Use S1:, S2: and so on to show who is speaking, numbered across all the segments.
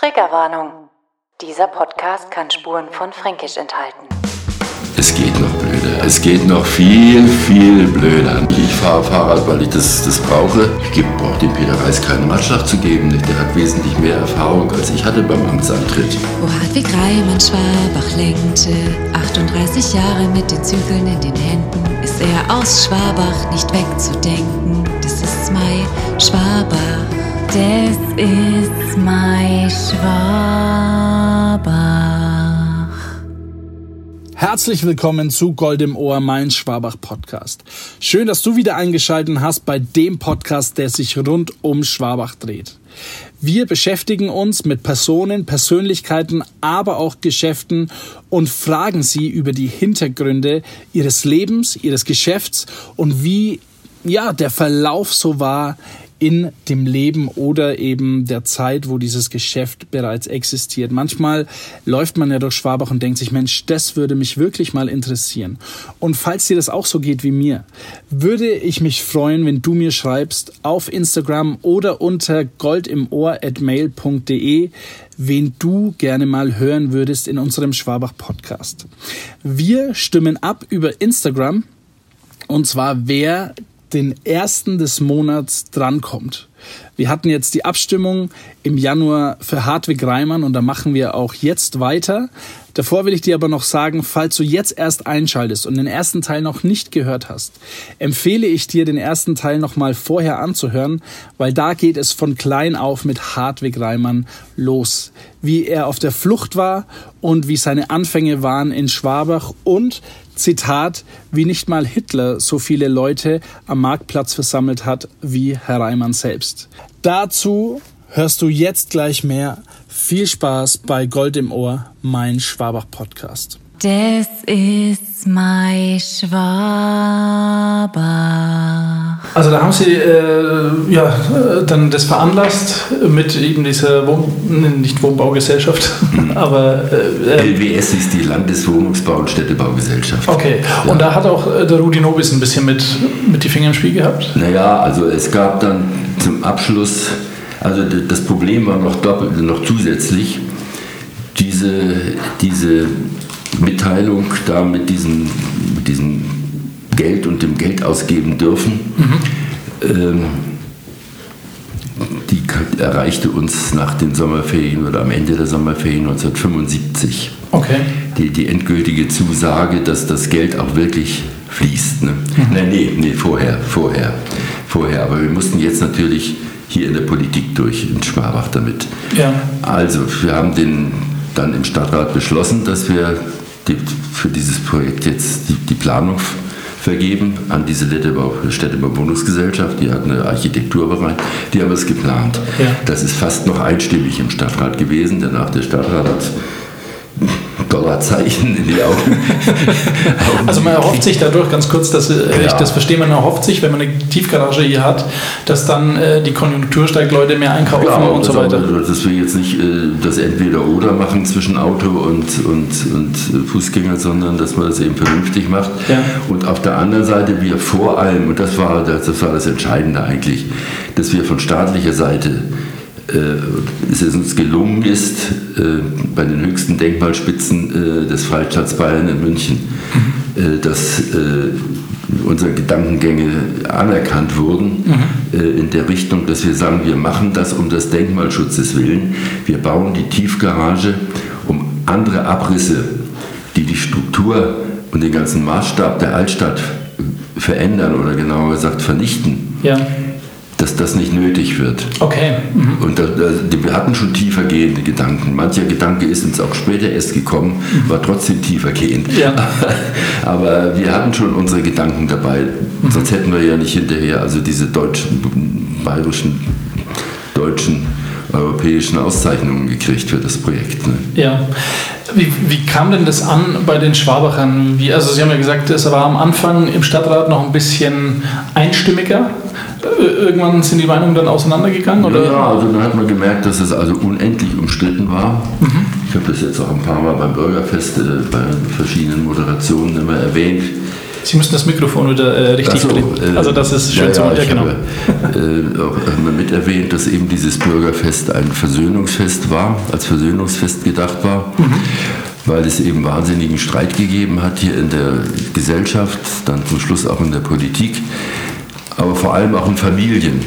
S1: Triggerwarnung. Dieser Podcast kann Spuren von Fränkisch enthalten.
S2: Es geht noch blöder. Es geht noch viel, viel blöder. Ich fahre Fahrrad, weil ich das, das brauche. Ich brauche dem Peter Reis keinen Ratschlag zu geben. Der hat wesentlich mehr Erfahrung, als ich hatte beim Amtsantritt.
S3: Wo Hartwig Reimann Schwabach lenkte, 38 Jahre mit den Zügeln in den Händen, ist er aus Schwabach nicht wegzudenken. Das ist mein Schwabach. Das ist mein Schwabach.
S4: Herzlich willkommen zu Gold im Ohr, mein Schwabach Podcast. Schön, dass du wieder eingeschaltet hast bei dem Podcast, der sich rund um Schwabach dreht. Wir beschäftigen uns mit Personen, Persönlichkeiten, aber auch Geschäften und fragen sie über die Hintergründe ihres Lebens, ihres Geschäfts und wie ja, der Verlauf so war in dem Leben oder eben der Zeit, wo dieses Geschäft bereits existiert. Manchmal läuft man ja durch Schwabach und denkt sich, Mensch, das würde mich wirklich mal interessieren. Und falls dir das auch so geht wie mir, würde ich mich freuen, wenn du mir schreibst auf Instagram oder unter goldimohr@mail.de, wen du gerne mal hören würdest in unserem Schwabach Podcast. Wir stimmen ab über Instagram und zwar wer den ersten des Monats drankommt. Wir hatten jetzt die Abstimmung im Januar für Hartwig Reimann und da machen wir auch jetzt weiter. Davor will ich dir aber noch sagen, falls du jetzt erst einschaltest und den ersten Teil noch nicht gehört hast, empfehle ich dir, den ersten Teil noch mal vorher anzuhören, weil da geht es von klein auf mit Hartwig Reimann los. Wie er auf der Flucht war und wie seine Anfänge waren in Schwabach und Zitat, wie nicht mal Hitler so viele Leute am Marktplatz versammelt hat wie Herr Reimann selbst. Dazu hörst du jetzt gleich mehr. Viel Spaß bei Gold im Ohr, mein Schwabach Podcast.
S3: Das ist mein Schwabach.
S4: Also da haben Sie äh, ja äh, dann das veranlasst mit eben dieser Wohn nicht Wohnbaugesellschaft, aber äh,
S2: LWS ist die Landeswohnungsbau- und Städtebaugesellschaft.
S4: okay.
S2: Ja.
S4: Und da hat auch äh, der Rudi Nobis ein bisschen mit mit die Finger im Spiel gehabt.
S2: Naja, also es gab dann zum Abschluss, also das Problem war noch doppelt, noch zusätzlich, diese, diese Mitteilung da mit diesem, mit diesem Geld und dem Geld ausgeben dürfen, ähm, die erreichte uns nach den Sommerferien oder am Ende der Sommerferien 1975
S4: Okay.
S2: die, die endgültige Zusage, dass das Geld auch wirklich fließt. Ne? Nein, nee, nee, vorher, vorher, vorher. Aber wir mussten jetzt natürlich hier in der Politik durch, in Schwabach damit.
S4: Ja.
S2: Also, wir haben den dann im Stadtrat beschlossen, dass wir die, für dieses Projekt jetzt die, die Planung vergeben an diese Städtebau, Städtebauwohnungsgesellschaft. Die hat eine Architekturbereich, die haben es geplant.
S4: Ja.
S2: Das ist fast noch einstimmig im Stadtrat gewesen, denn auch der Stadtrat hat Dollarzeichen in die Augen.
S4: Also man erhofft sich dadurch, ganz kurz, dass äh, ich
S2: Ja.
S4: das verstehe, man erhofft sich, wenn man eine Tiefgarage hier hat, dass dann äh, die Konjunktur steigt, Leute mehr einkaufen
S2: Ja,
S4: und so
S2: das-
S4: weiter.
S2: Dass wir jetzt nicht äh, das Entweder-Oder machen zwischen Auto und, und, und Fußgänger, sondern dass man das eben vernünftig macht.
S4: Ja.
S2: Und auf der anderen Seite wir vor allem, und das war das, das, war das Entscheidende eigentlich, dass wir von staatlicher Seite äh, es uns gelungen ist, bei den höchsten Denkmalspitzen äh, des Freistaats Bayern in München, äh, dass äh, unsere Gedankengänge anerkannt wurden äh, in der Richtung, dass wir sagen, wir machen das um des Denkmalschutzes willen. Wir bauen die Tiefgarage, um andere Abrisse, die die Struktur und den ganzen Maßstab der Altstadt verändern oder genauer gesagt vernichten,
S4: Ja,
S2: dass das nicht nötig wird.
S4: okay. Mhm.
S2: Und da, da, wir hatten schon tiefer gehende Gedanken. Mancher Gedanke ist uns auch später erst gekommen, war trotzdem tiefer gehend.
S4: Ja.
S2: Aber wir hatten schon unsere Gedanken dabei. Sonst hätten wir ja nicht hinterher also diese deutschen, bayerischen, deutschen, europäischen Auszeichnungen gekriegt für das Projekt. Ne?
S4: Ja. Wie, wie kam denn das an bei den Schwabachern? Wie, also Sie haben ja gesagt, es war am Anfang im Stadtrat noch ein bisschen einstimmiger. Äh, Irgendwann sind die Meinungen dann auseinandergegangen? Oder?
S2: Ja, also dann hat man gemerkt, dass es also unendlich umstritten war. Ich habe das jetzt auch ein paar Mal beim Bürgerfest äh, bei verschiedenen Moderationen immer erwähnt.
S4: Sie müssen das Mikrofon wieder äh, richtig
S2: so, äh,
S4: Also das ist schön
S2: ja,
S4: zu
S2: ja,
S4: ja, genau.
S2: habe äh, auch mit erwähnt, dass eben dieses Bürgerfest ein Versöhnungsfest war, als Versöhnungsfest gedacht war, weil es eben wahnsinnigen Streit gegeben hat hier in der Gesellschaft, dann zum Schluss auch in der Politik, aber vor allem auch in Familien.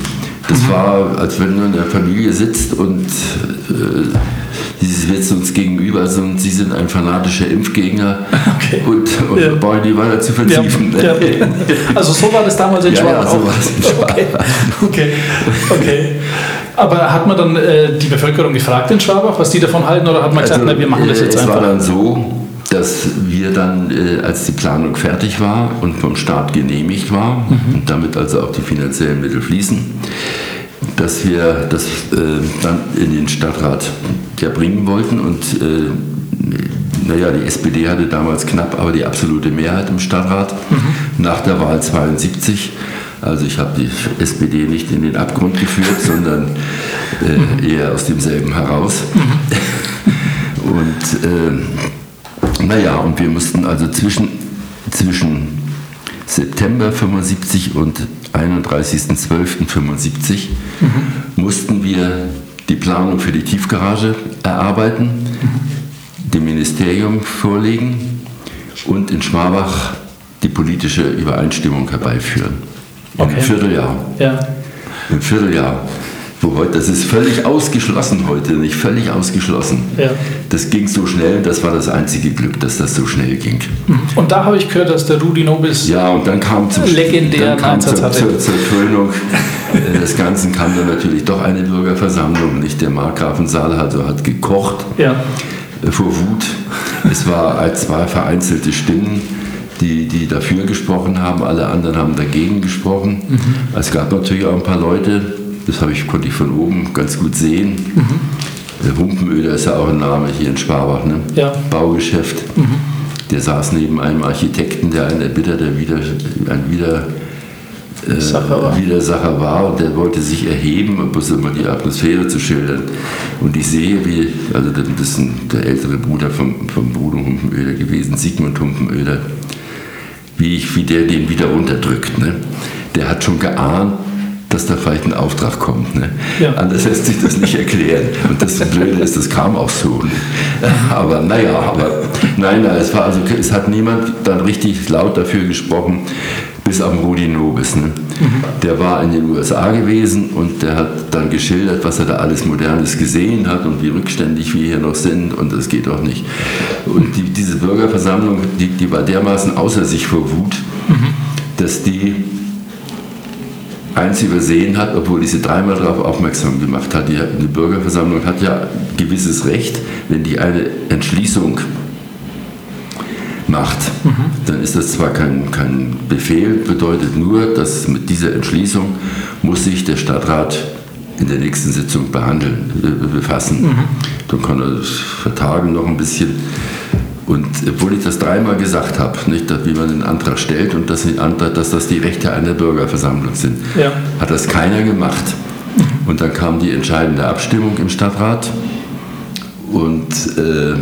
S2: Das war, als wenn du in der Familie sitzt und äh, sie sitzen uns gegenüber also, und sie sind ein fanatischer Impfgegner
S4: Okay.
S2: und, und
S4: Ja.
S2: brauchen die weiter zu
S4: Ja,
S2: vertiefen.
S4: ja. Also so war das damals in
S2: Ja,
S4: Schwabach
S2: ja, so war es in Schwabach.
S4: Okay. okay, okay. Aber hat man dann äh, die Bevölkerung gefragt in Schwabach, was die davon halten, oder hat man gesagt, na, wir machen das
S2: äh,
S4: jetzt
S2: es
S4: einfach?
S2: war dann so, dass wir dann, äh, als die Planung fertig war und vom Staat genehmigt war
S4: Mhm.
S2: und damit also auch die finanziellen Mittel fließen, dass wir das äh, dann in den Stadtrat ja, bringen wollten und äh, naja, die SPD hatte damals knapp aber die absolute Mehrheit im Stadtrat
S4: Mhm.
S2: nach der Wahl 72. Also ich habe die SPD nicht in den Abgrund geführt, sondern
S4: Mhm.
S2: äh, eher aus demselben heraus. Und äh, naja, und wir mussten also zwischen, zwischen September 75 und 31.12.75 mussten wir die Planung für die Tiefgarage erarbeiten, dem Ministerium vorlegen und in Schwabach die politische Übereinstimmung herbeiführen.
S4: Okay.
S2: einem Vierteljahr.
S4: Ja.
S2: Im Vierteljahr. Heute, das ist völlig ausgeschlossen heute, nicht völlig ausgeschlossen.
S4: Ja.
S2: Das ging so schnell, das war das einzige Glück, dass das so schnell ging.
S4: Und da habe ich gehört, dass der Rudi Nobis
S2: Ja, und dann kam zum
S4: Legendären
S2: dann kam
S4: Einsatz
S2: zur,
S4: hatte.
S2: zur, zur Krönung äh, des Ganzen kam dann natürlich doch eine Bürgerversammlung. Nicht der Markgrafensaal also hat gekocht
S4: ja.
S2: äh, vor Wut. Es war als zwei vereinzelte Stimmen, die, die dafür gesprochen haben. Alle anderen haben dagegen gesprochen.
S4: Mhm.
S2: Es gab natürlich auch ein paar Leute, das habe ich, konnte ich von oben ganz gut sehen.
S4: Mhm.
S2: Der Humpenöder ist ja auch ein Name hier in Schwabach, ne?
S4: Ja. Mhm.
S2: Baugeschäft. Der saß neben einem Architekten, der ein erbitterter Wieder, ein Wieder, äh,
S4: Sacher.
S2: Widersacher war und der wollte sich erheben, um bloß immer die Atmosphäre zu schildern. Und ich sehe, wie, also das ist ein, der ältere Bruder vom, vom Bruder Humpenöder gewesen, Sigmund Humpenöder, wie, ich, wie der den wieder runterdrückt. Ne? Der hat schon geahnt, dass da vielleicht ein Auftrag kommt. Ne?
S4: Ja.
S2: Anders lässt sich das nicht erklären. Und das Blöde ist, das kam auch so. Aber naja, aber nein, nein, es, war also, es hat niemand dann richtig laut dafür gesprochen, bis auf Rudi Nobis. Ne? Der war in den USA gewesen und der hat dann geschildert, was er da alles Modernes gesehen hat und wie rückständig wir hier noch sind und das geht doch nicht. Und die, diese Bürgerversammlung, die, die war dermaßen außer sich vor Wut, dass die eins übersehen hat, obwohl ich sie dreimal darauf aufmerksam gemacht hat. Die, die Bürgerversammlung hat ja gewisses Recht, wenn die eine Entschließung macht, dann ist das zwar kein, kein Befehl, bedeutet nur, dass mit dieser Entschließung muss sich der Stadtrat in der nächsten Sitzung behandeln, äh, befassen. Dann kann er das vertagen noch ein bisschen. Und obwohl ich das dreimal gesagt habe, nicht, dass, wie man den Antrag stellt und dass, Antrag, dass das die Rechte einer Bürgerversammlung sind,
S4: Ja.
S2: hat das keiner gemacht. Und dann kam die entscheidende Abstimmung im Stadtrat und äh,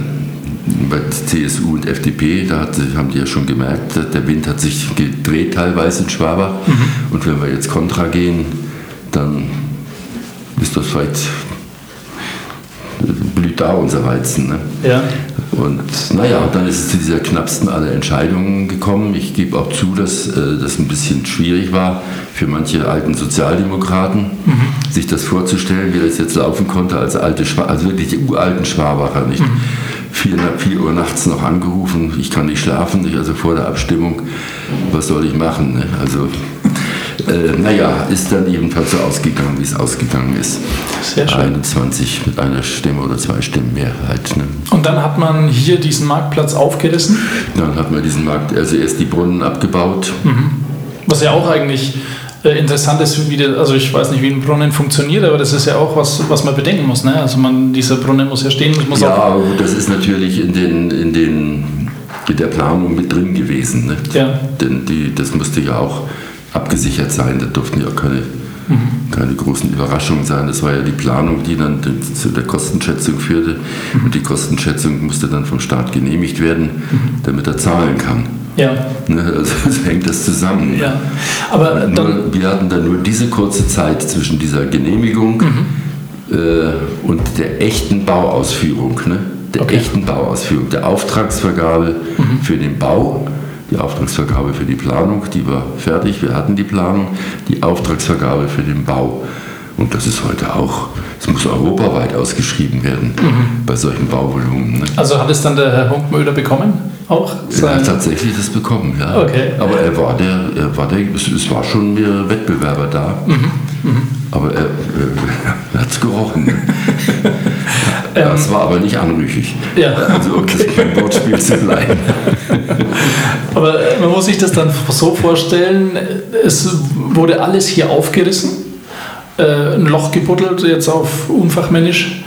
S2: bei CSU und FDP, da hat, haben die ja schon gemerkt, der Wind hat sich gedreht teilweise in Schwabach. Und wenn wir jetzt kontra gehen, dann ist das vielleicht blüht da unser Weizen. Ne?
S4: Ja.
S2: Und naja, und dann ist es zu dieser knappsten aller Entscheidungen gekommen. Ich gebe auch zu, dass äh, das ein bisschen schwierig war für manche alten Sozialdemokraten, sich das vorzustellen, wie das jetzt laufen konnte als alte Schwa also wirklich die uralten Schwabacher, nicht? Vier, vier Uhr nachts noch angerufen, ich kann nicht schlafen, nicht? also vor der Abstimmung, was soll ich machen? Ne? Also, äh, naja, ist dann jedenfalls so ausgegangen, wie es ausgegangen ist.
S4: Sehr schön.
S2: 21 mit einer Stimme oder zwei Stimmen Mehrheit. Ne?
S4: Und dann hat man hier diesen Marktplatz aufgerissen,
S2: Dann hat man diesen Markt, also erst die Brunnen abgebaut.
S4: was ja auch eigentlich äh, interessant ist, wie der, also ich weiß nicht, wie ein Brunnen funktioniert, aber das ist ja auch was, was man bedenken muss. Ne? Also man, dieser Brunnen muss ja stehen, muss
S2: Ja, das ist natürlich in, den, in, den, in der Planung mit drin gewesen. Ne?
S4: Ja.
S2: Denn die, das musste ja auch abgesichert sein. Da durften ja auch keine, keine großen Überraschungen sein. Das war ja die Planung, die dann zu der Kostenschätzung führte. Und die Kostenschätzung musste dann vom Staat genehmigt werden, damit er zahlen kann.
S4: Ja.
S2: Ne, also so hängt das zusammen.
S4: Ja. Aber
S2: Nur, wir hatten dann nur diese kurze Zeit zwischen dieser Genehmigung
S4: Mhm.
S2: äh, und der echten Bauausführung. Ne? Der
S4: Okay. Mhm.
S2: echten Bauausführung, der Auftragsvergabe für den Bau, die Auftragsvergabe für die Planung, die war fertig, wir hatten die Planung, die Auftragsvergabe für den Bau. Und das ist heute auch, es muss europaweit ausgeschrieben werden
S4: Mhm.
S2: bei solchen Bauvolumen. Ne?
S4: also hat es dann der Herr Hunkmöder bekommen? Auch?
S2: Er hat tatsächlich das bekommen, ja.
S4: Okay.
S2: Aber er war der, er war der, es, war schon mehr Wettbewerber da.
S4: Mhm.
S2: Aber er, er hat es gerochen. ne? das war aber nicht anrüchig.
S4: Ähm. Ja,
S2: Also um das kein Wortspiel zu bleiben.
S4: Aber äh, man muss sich das dann so vorstellen, es wurde alles hier aufgerissen, äh, ein Loch gebuddelt, jetzt auf unfachmännisch,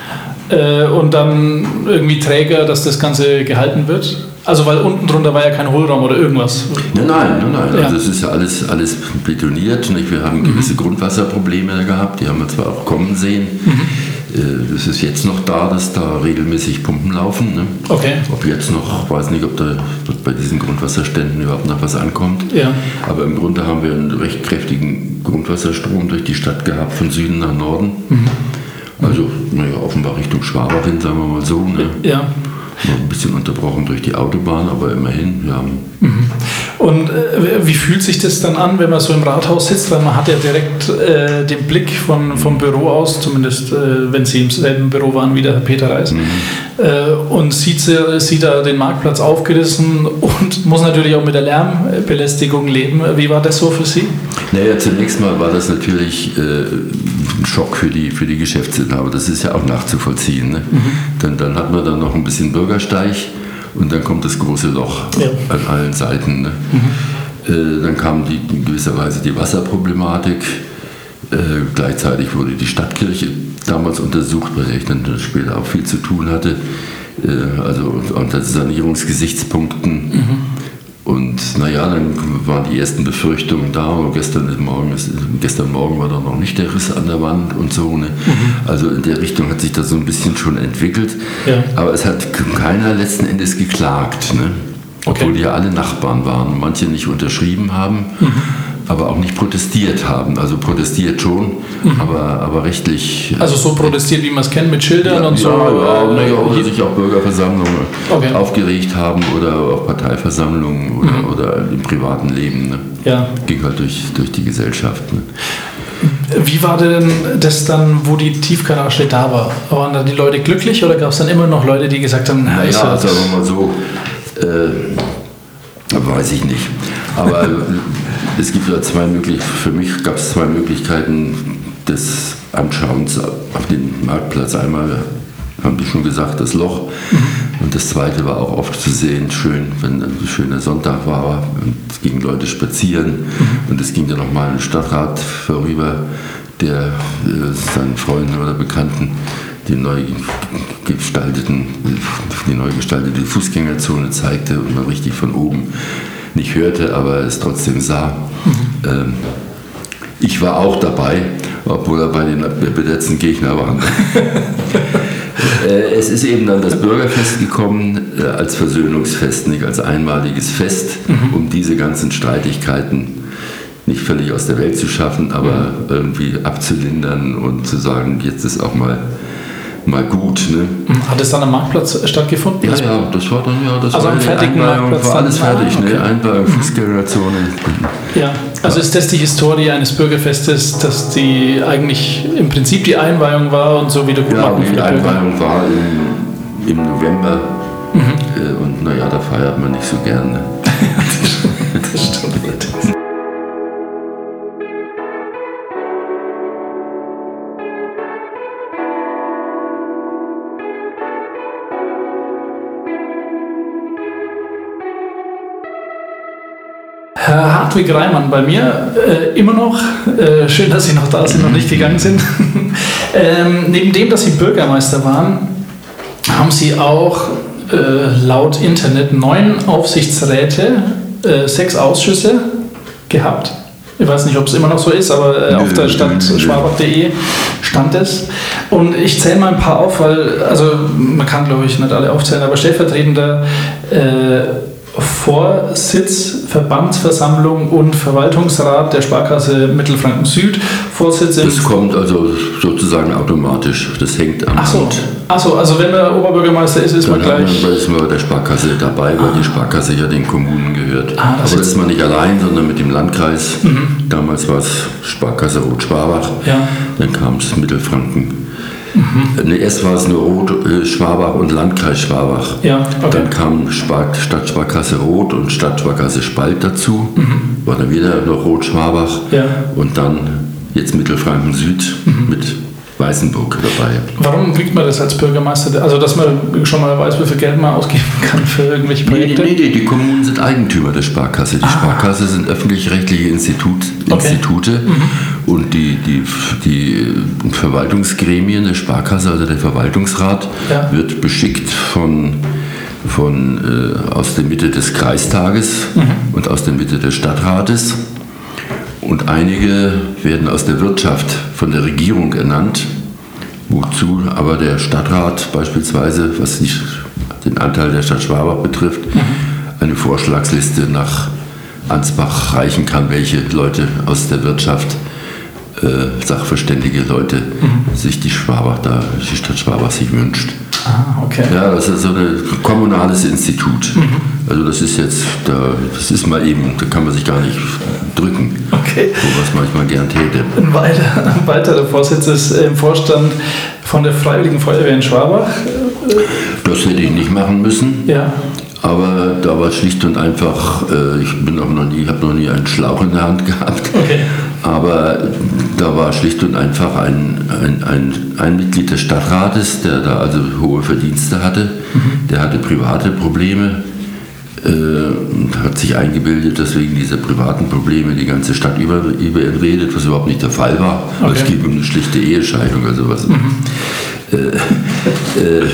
S4: äh, und dann irgendwie Träger, dass das Ganze gehalten wird. Also weil unten drunter war ja kein Hohlraum oder irgendwas.
S2: Nein, nein, nein, nein.
S4: Ja.
S2: Also es ist ja alles, alles betoniert. Nicht? Wir haben gewisse Grundwasserprobleme da gehabt, die haben wir zwar auch kommen sehen. Äh, Das ist jetzt noch da, dass da regelmäßig Pumpen laufen. Ne?
S4: Okay.
S2: Ob jetzt noch, weiß nicht, ob da bei diesen Grundwasserständen überhaupt noch was ankommt.
S4: Ja.
S2: Aber im Grunde haben wir einen recht kräftigen Grundwasserstrom durch die Stadt gehabt, von Süden nach Norden. Also, naja, offenbar Richtung Schwabach hin, sagen wir mal so. Ne?
S4: Ja.
S2: Ein bisschen unterbrochen durch die Autobahn, aber immerhin, wir haben
S4: Und äh, wie fühlt sich das dann an, wenn man so im Rathaus sitzt? Weil man hat ja direkt äh, den Blick von, vom Büro aus, zumindest äh, wenn Sie im selben Büro waren wie der Herr Peter Reis, äh, und sieht, sie- sieht da den Marktplatz aufgerissen und muss natürlich auch mit der Lärmbelästigung leben. Wie war das so für Sie?
S2: Naja, zunächst mal war das natürlich äh, ein Schock für die, für die Geschäftsinhaber. Das ist ja auch nachzuvollziehen. Ne? Dann, dann hat man dann noch ein bisschen Bürgersteig und dann kommt das große Loch
S4: Ja.
S2: an allen Seiten. Ne? Äh, dann kam die, in gewisser Weise die Wasserproblematik. Äh, gleichzeitig wurde die Stadtkirche damals untersucht, der ich dann später auch viel zu tun hatte. Äh, also unter Sanierungsgesichtspunkten. Und naja, dann waren die ersten Befürchtungen da. Und gestern, Morgen ist, gestern Morgen war da noch nicht der Riss an der Wand und so. Ne? Also in der Richtung hat sich das so ein bisschen schon entwickelt.
S4: Ja.
S2: Aber es hat keiner letzten Endes geklagt. Ne? Obwohl die ja alle Nachbarn waren. Manche nicht unterschrieben haben,
S4: Mhm.
S2: Aber auch nicht protestiert haben. Also protestiert schon, aber, aber rechtlich.
S4: Mhm. Also so protestiert, wie man es kennt, mit Schildern und so.
S2: Ja, ja,
S4: äh,
S2: naja, oder sich auch Bürgerversammlungen
S4: Okay.
S2: aufgeregt haben oder auch Parteiversammlungen oder, oder im privaten Leben. Ne?
S4: Ja.
S2: Ging halt durch, durch die Gesellschaft. Ne?
S4: Wie war denn das dann, wo die Tiefgarage da war? Waren da die Leute glücklich oder gab es dann immer noch Leute, die gesagt haben, na, ist
S2: Naja,
S4: ja,
S2: sagen wir mal so, äh, weiß ich nicht. Aber es gibt ja zwei Möglichkeiten, für mich gab es zwei Möglichkeiten des Anschauens auf den Marktplatz. Einmal, haben die schon gesagt, das Loch. Und das zweite war auch oft zu sehen, schön, wenn ein schöner Sonntag war und es gingen Leute spazieren und es ging dann nochmal ein Stadtrat vorüber, der äh, seinen Freunden oder Bekannten die neu gestalteten, die neu gestaltete Fußgängerzone zeigte und man richtig von oben nicht hörte, aber es trotzdem sah. Ähm, ich war auch dabei, obwohl er bei den besetzten Gegner war. Äh, Es ist eben dann das Bürgerfest gekommen äh, als Versöhnungsfest, nicht als einmaliges Fest, um diese ganzen Streitigkeiten nicht völlig aus der Welt zu schaffen, aber irgendwie abzulindern und zu sagen, jetzt ist auch mal, mal gut. Ne?
S4: Hat es dann am Marktplatz stattgefunden?
S2: Ja, ja, das war dann ja, das
S4: Also
S2: war
S4: am fertigen Marktplatz
S2: war alles
S4: dann? Ah,
S2: fertig,
S4: okay.
S2: ne? Einweihung, Fußgängerzone.
S4: Ja, also ist das die Historie eines Bürgerfestes, dass die eigentlich im Prinzip die Einweihung war und so
S2: Ja,
S4: Wiedergutmachung für
S2: die
S4: die?
S2: Einweihung war im, im November äh, und naja, da feiert man nicht so gerne.
S4: Herr Hartwig Reimann bei mir, äh, immer noch. Äh, schön, dass Sie noch da sind und nicht gegangen sind. ähm, neben dem, dass Sie Bürgermeister waren, haben Sie auch äh, laut Internet neun Aufsichtsräte, äh, sechs Ausschüsse gehabt. Ich weiß nicht, ob es immer noch so ist, aber äh, auf
S2: Nö,
S4: der Stadt schwabach.de stand es. Und ich zähle mal ein paar auf, weil, also man kann glaube ich nicht alle aufzählen, aber stellvertretender äh, Vorsitz, Verbandsversammlung und Verwaltungsrat der Sparkasse Mittelfranken Süd. Vorsitz
S2: Das kommt also sozusagen automatisch. Das hängt am
S4: Ach so.
S2: Amt.
S4: Ach so, also wenn er Oberbürgermeister ist, ist man
S2: Dann hat
S4: gleich.
S2: man, ist man bei der Sparkasse dabei, weil die Sparkasse ja den Kommunen gehört.
S4: Ah, das
S2: Aber das ist man nicht allein, sondern mit dem Landkreis. Damals war es Sparkasse Rot-Schwabach.
S4: Ja.
S2: Dann kam es Mittelfranken. Nee, erst war es nur Rot, äh, Schwabach und Landkreis Schwabach.
S4: Ja, okay.
S2: Dann kam Spar Stadtsparkasse Rot und Stadtsparkasse Spalt dazu. War dann wieder noch Rot-Schwabach.
S4: Mhm. Ja.
S2: Und dann jetzt Mittelfranken Süd mit Weißenburg dabei.
S4: Warum kriegt man das als Bürgermeister? Also, dass man schon mal weiß, wie viel Geld man ausgeben kann für irgendwelche
S2: Nee,
S4: Projekte?
S2: nee, nee, die Kommunen sind Eigentümer der Sparkasse. Die Sparkasse sind öffentlich-rechtliche Institut,
S4: Ah. Okay. Mhm.
S2: Institute und die, die, die Verwaltungsgremien der Sparkasse, also der Verwaltungsrat,
S4: Ja.
S2: wird beschickt von, von, äh, aus der Mitte des Kreistages
S4: Mhm.
S2: und aus der Mitte des Stadtrates. Und einige werden aus der Wirtschaft von der Regierung ernannt, wozu aber der Stadtrat beispielsweise, was die, den Anteil der Stadt Schwabach betrifft, eine Vorschlagsliste nach Ansbach reichen kann, welche Leute aus der Wirtschaft, äh, sachverständige Leute, sich die Schwabach da, die Stadt Schwabach sich wünscht.
S4: Ah, okay.
S2: Ja, das ist so ein kommunales Institut. Also das ist jetzt, da, das ist mal eben, da kann man sich gar nicht drücken,
S4: Okay.
S2: wo was manchmal gern täte.
S4: Ein weiter- ein weiterer Vorsitz ist im Vorstand von der Freiwilligen Feuerwehr in Schwabach.
S2: Das hätte ich nicht machen müssen,
S4: Ja.
S2: aber da war schlicht und einfach, äh, ich bin auch noch nie, habe noch nie einen Schlauch in der Hand gehabt.
S4: Okay.
S2: Aber da war schlicht und einfach ein, ein, ein, ein Mitglied des Stadtrates, der da also hohe Verdienste hatte, der hatte private Probleme äh, und hat sich eingebildet, dass wegen dieser privaten Probleme die ganze Stadt über, über ihn redet, was überhaupt nicht der Fall war.
S4: Okay.
S2: Es ging um eine schlichte Ehescheidung, also was. Äh, äh,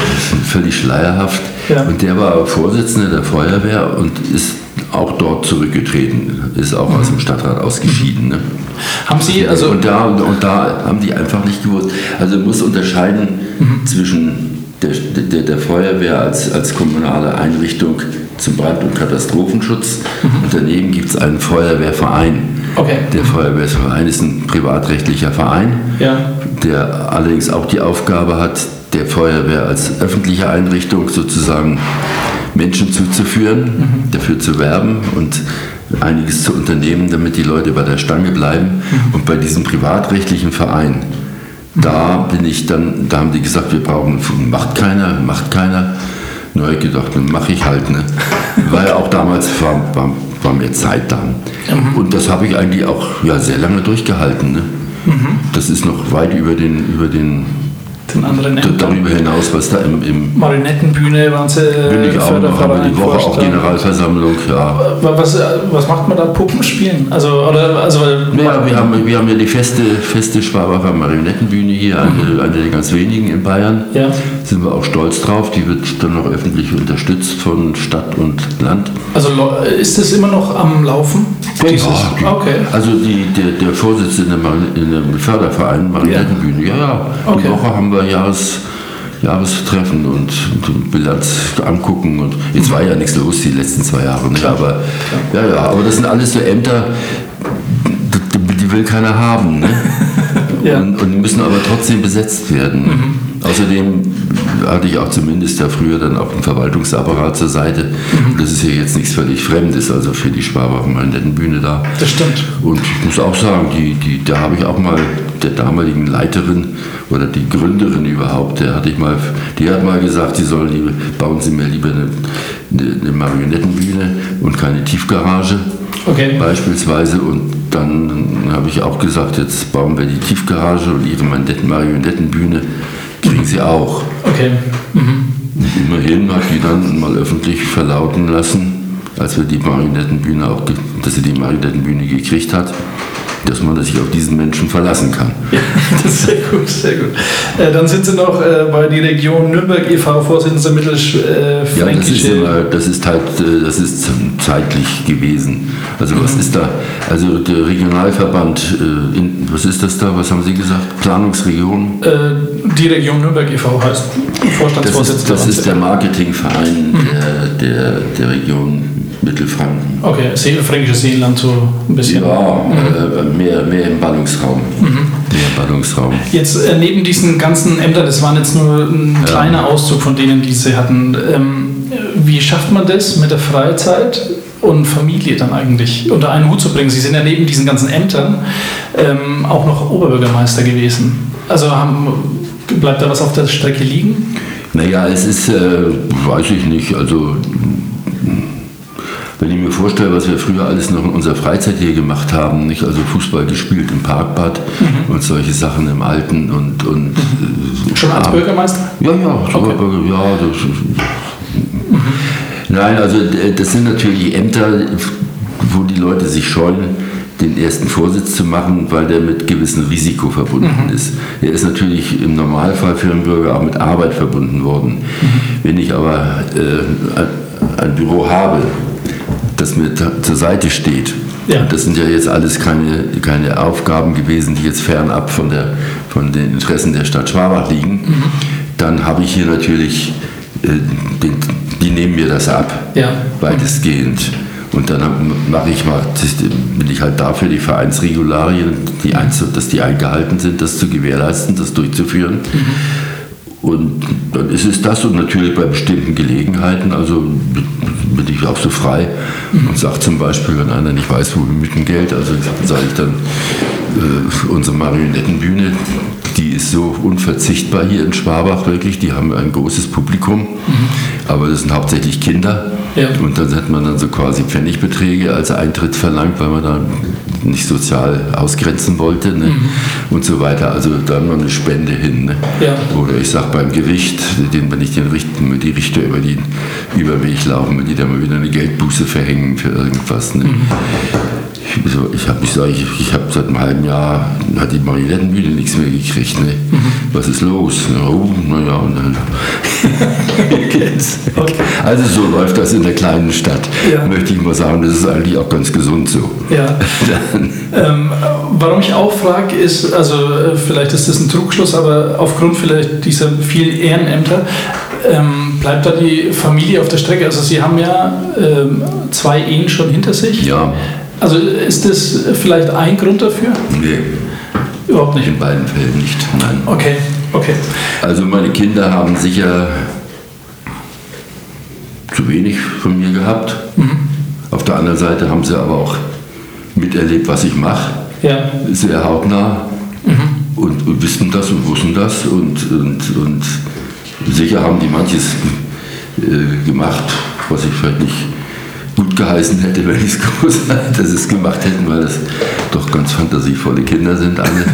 S2: völlig schleierhaft.
S4: Ja.
S2: Und der war Vorsitzender der Feuerwehr und ist auch dort zurückgetreten, ist auch aus dem Stadtrat ausgeschieden. Ne?
S4: Haben Sie, also,
S2: und, da, und da haben die einfach nicht gewusst. Also man muss unterscheiden zwischen der, der, der Feuerwehr als, als kommunale Einrichtung zum Brand- und Katastrophenschutz und daneben gibt es einen Feuerwehrverein.
S4: Okay.
S2: Der Feuerwehrverein ist ein privatrechtlicher Verein,
S4: Ja.
S2: der allerdings auch die Aufgabe hat, der Feuerwehr als öffentliche Einrichtung sozusagen Menschen zuzuführen, dafür zu werben und einiges zu unternehmen, damit die Leute bei der Stange bleiben. Und bei diesem privatrechtlichen Verein, da bin ich dann, da haben die gesagt, wir brauchen, macht keiner, macht keiner. Nur hab ich gedacht, dann mache ich halt. Ne? Ja auch damals, war, war, war mir Zeit dann. Und das habe ich eigentlich auch ja, sehr lange durchgehalten. Ne? Das ist noch weit über den, über den
S4: den anderen Ämtern?
S2: darüber hinaus, was da im, im
S4: Marionettenbühne waren Sie
S2: ich auch noch, aber die Woche auch. Generalversammlung, ja.
S4: Was, was macht man da? Puppen spielen? Also, oder, also,
S2: Ja, wir haben, wir haben ja die feste, feste Schwabacher Marionettenbühne hier, eine, eine der ganz wenigen in Bayern.
S4: Ja.
S2: Sind wir auch stolz drauf. Die wird dann noch öffentlich unterstützt von Stadt und Land.
S4: also ist das immer noch am Laufen? Dieses-
S2: die-
S4: okay.
S2: Also die, der, der Vorsitzende dem Förderverein Marionettenbühne, ja, ja. Die
S4: Okay.
S2: Woche haben wir Jahres, Jahrestreffen und, und Bilanz angucken. Und jetzt war ja nichts los die letzten zwei Jahre. Ne? Aber, ja, ja, aber das sind alles so Ämter, die, die will keiner haben. Ne?
S4: Ja.
S2: und, und die müssen aber trotzdem besetzt werden. Außerdem hatte ich auch zumindest ja früher dann auch einen Verwaltungsapparat zur Seite. Und das ist ja jetzt nichts völlig Fremdes, also für die Schwabacher Marionettenbühne da.
S4: Das stimmt.
S2: Und ich muss auch sagen, die, die, da habe ich auch mal der damaligen Leiterin oder die Gründerin überhaupt, der hatte ich mal, die hat mal gesagt, sie sollen lieber, bauen Sie mir lieber eine, eine, Marionettenbühne und keine Tiefgarage.
S4: Okay.
S2: Beispielsweise. Und dann habe ich auch gesagt, jetzt bauen wir die Tiefgarage und ihre Marionetten- Marionettenbühne kriegen sie auch.
S4: Okay.
S2: Immerhin hat die dann mal öffentlich verlauten lassen, als wir die Marionettenbühne auch, dass sie die Marionettenbühne gekriegt hat, dass man sich auf diesen Menschen verlassen kann.
S4: Das ist sehr gut, sehr gut. Äh, dann sind Sie noch äh, bei die Region Nürnberg e.V. Vorsitzende
S2: Ja, das ist,
S4: Mittelfränkische.
S2: immer, das ist halt, äh, das ist zeitlich gewesen. Also was ist da? Also der Regionalverband, äh, in, was ist das da? Was haben Sie gesagt? Planungsregion?
S4: äh, die Region Nürnberg e.V. heißt
S2: Das ist,
S4: Vorstandsvorsitzender.
S2: das ist der Marketingverein der, der, der Region Mittelfranken.
S4: Okay, See, fränkisches Seenland so ein bisschen.
S2: Ja, äh, mehr, mehr im Ballungsraum. Mehr im Ballungsraum.
S4: Jetzt äh, neben diesen ganzen Ämtern, das waren jetzt nur ein kleiner Auszug von denen, die sie hatten. Ähm, wie schafft man das mit der Freizeit und Familie dann eigentlich unter einen Hut zu bringen? Sie sind ja neben diesen ganzen Ämtern ähm, auch noch Oberbürgermeister gewesen. Also haben, bleibt da was auf der Strecke liegen?
S2: Naja, es ist, äh, weiß ich nicht, also wenn ich mir vorstelle, was wir früher alles noch in unserer Freizeit hier gemacht haben, nicht? also Fußball gespielt im Parkbad
S4: Mhm.
S2: und solche Sachen im Alten und. und äh,
S4: Schon als Bürgermeister?
S2: Ja, ja,
S4: Okay.
S2: Bürger, ja. Das, Nein, also das sind natürlich Ämter, wo die Leute sich scheuen, den ersten Vorsitz zu machen, weil der mit gewissem Risiko verbunden ist. Er ist natürlich im Normalfall für einen Bürger auch mit Arbeit verbunden worden. Wenn ich aber äh, ein Büro habe, das mir zur Seite steht,
S4: Ja.
S2: das sind ja jetzt alles keine, keine Aufgaben gewesen, die jetzt fernab von, der, von den Interessen der Stadt Schwabach liegen, dann habe ich hier natürlich, äh, den, die nehmen mir das ab,
S4: Ja.
S2: weitestgehend. Und dann mache ich mal, bin ich halt dafür, die Vereinsregularien, die dass die eingehalten sind, das zu gewährleisten, das durchzuführen. Und dann ist es das und natürlich bei bestimmten Gelegenheiten, also bin ich auch so frei und sage zum Beispiel, wenn einer nicht weiß, wo mit dem Geld, also sage ich dann, äh, unsere Marionettenbühne, die ist so unverzichtbar hier in Schwabach wirklich, die haben ein großes Publikum, aber das sind hauptsächlich Kinder
S4: Ja.
S2: und dann hat man dann so quasi Pfennigbeträge als Eintritt verlangt, weil man da nicht sozial ausgrenzen wollte ne? und so weiter. Also dann mal eine Spende hin. Ne?
S4: Ja.
S2: Oder ich sag beim Gericht, den, wenn ich den Richten, die Richter über den Überweg laufen, wenn die da mal wieder eine Geldbuße verhängen für irgendwas. Ne? Ich, ich habe ich sag, ich, ich hab seit einem halben Jahr hat die Marionettenbühne nichts mehr gekriegt. Ne? Was ist los? Oh, naja, und dann geht's. Also so läuft das in der kleinen Stadt.
S4: Ja.
S2: Möchte ich mal sagen, das ist eigentlich auch ganz gesund so.
S4: Ja. Ähm, warum ich auch frage, ist, also äh, vielleicht ist das ein Trugschluss, aber aufgrund vielleicht dieser vielen Ehrenämter ähm, bleibt da die Familie auf der Strecke. Also Sie haben ja ähm, zwei Ehen schon hinter sich.
S2: ja,
S4: Also ist das vielleicht ein Grund dafür?
S2: nee,
S4: Überhaupt nicht.
S2: in beiden Fällen nicht. Nein.
S4: Okay, okay.
S2: Also meine Kinder haben sicher zu wenig von mir gehabt. Auf der anderen Seite haben sie aber auch miterlebt, was ich mache,
S4: Ja,
S2: sehr hautnah und, und wissen das und wussten das und, und, und sicher haben die manches äh, gemacht, was ich vielleicht nicht gut geheißen hätte, wenn ich es es gemacht hätten, weil das doch ganz fantasievolle Kinder sind alle.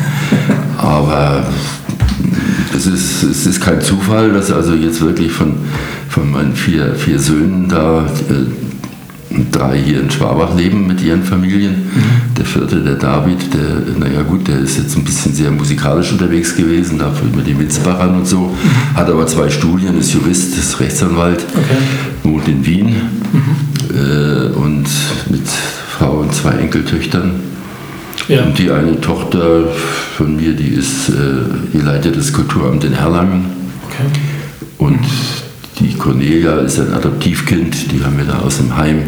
S2: Aber es ist, es ist kein Zufall, dass also jetzt wirklich von, von meinen vier, vier Söhnen da äh, drei hier in Schwabach leben mit ihren Familien. Der vierte, der David, der, naja gut, der ist jetzt ein bisschen sehr musikalisch unterwegs gewesen, dafür mit den Witzbachern und so, hat aber zwei Studien, ist Jurist, ist Rechtsanwalt,
S4: Okay.
S2: wohnt in Wien äh, und mit Frau und zwei Enkeltöchtern.
S4: ja.
S2: Und die eine Tochter von mir, die ist, äh, die leitet das Kulturamt in Erlangen.
S4: Okay.
S2: Und die Cornelia ist ein Adoptivkind, die haben wir da aus dem Heim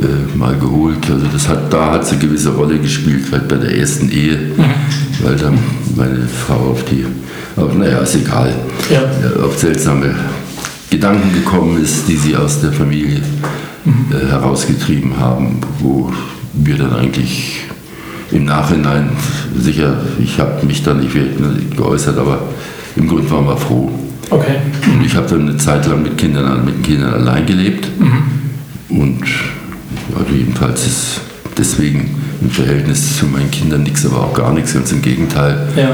S2: äh, mal geholt. Also das hat, da hat sie eine gewisse Rolle gespielt, gerade bei der ersten Ehe, weil dann meine Frau auf die, auf, naja, ist egal,
S4: Ja.
S2: auf seltsame Gedanken gekommen ist, die sie aus der Familie äh, herausgetrieben haben, wo wir dann eigentlich im Nachhinein sicher, ich habe mich da nicht geäußert, aber im Grunde waren wir froh.
S4: Okay.
S2: Und ich habe dann eine Zeit lang mit Kindern, mit Kindern allein gelebt. Und also jedenfalls ist deswegen im Verhältnis zu meinen Kindern nichts, aber auch gar nichts. Ganz im Gegenteil.
S4: Ja.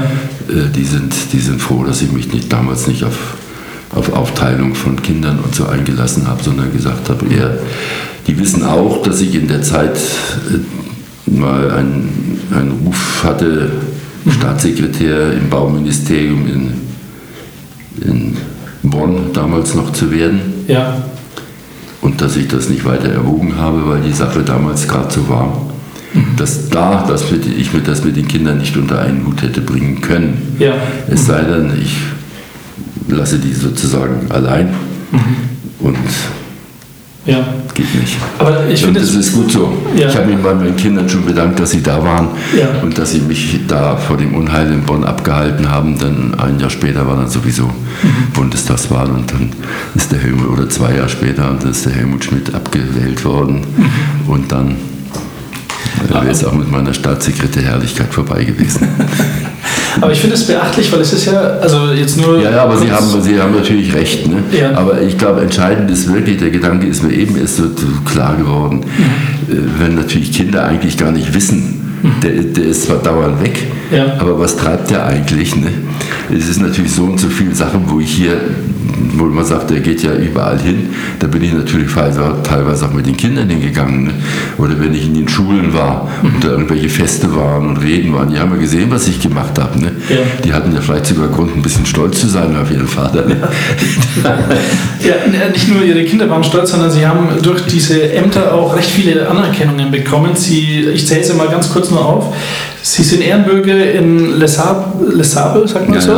S2: Äh, die, sind, die sind froh, dass ich mich nicht, damals nicht auf, auf Aufteilung von Kindern und so eingelassen habe, sondern gesagt habe, eher, die wissen auch, dass ich in der Zeit äh, mal einen, einen Ruf hatte, Staatssekretär im Bauministerium in in Bonn damals noch zu werden
S4: Ja.
S2: und dass ich das nicht weiter erwogen habe, weil die Sache damals gerade so war, dass da dass ich mir das mit den Kindern nicht unter einen Hut hätte bringen können.
S4: Ja.
S2: Es sei denn, ich lasse die sozusagen allein und
S4: Ja.
S2: Geht nicht.
S4: Aber ich finde
S2: das
S4: es.
S2: ist gut so.
S4: Ja.
S2: Ich habe mich bei meinen Kindern schon bedankt, dass sie da waren
S4: Ja.
S2: und dass sie mich da vor dem Unheil in Bonn abgehalten haben. Dann ein Jahr später war dann sowieso
S4: Mhm.
S2: Bundestagswahl und dann ist der Helmut, oder zwei Jahre später, und dann ist der Helmut Schmidt abgewählt worden.
S4: Mhm.
S2: Und dann äh, wäre es auch mit meiner Staatssekretärherrlichkeit vorbei gewesen.
S4: Aber ich finde es beachtlich, weil es ist ja, also jetzt nur.
S2: Ja, ja, aber Sie haben, Sie haben natürlich recht. Ne?
S4: Ja.
S2: Aber ich glaube, entscheidend ist wirklich, der Gedanke ist mir eben erst so klar geworden,
S4: Mhm.
S2: äh, wenn natürlich Kinder eigentlich gar nicht wissen, der, der ist zwar dauernd weg,
S4: Ja.
S2: aber was treibt der eigentlich? Ne? Es ist natürlich so und so viele Sachen, wo ich hier, wo man sagt, der geht ja überall hin, da bin ich natürlich teilweise auch mit den Kindern hingegangen. Ne? Oder wenn ich in den Schulen war und da irgendwelche Feste waren und Reden waren, die haben ja gesehen, was ich gemacht habe. Ne?
S4: Ja.
S2: Die hatten ja vielleicht sogar Grund, ein bisschen stolz zu sein auf ihren Vater. Ne?
S4: Ja, n- nicht nur ihre Kinder waren stolz, sondern sie haben durch diese Ämter auch recht viele Anerkennungen bekommen. Sie, ich zähle sie mal ganz kurz nur auf. Sie sind Ehrenbürger in Les Sab- Les Sables, sagt man
S2: Ja,
S4: so.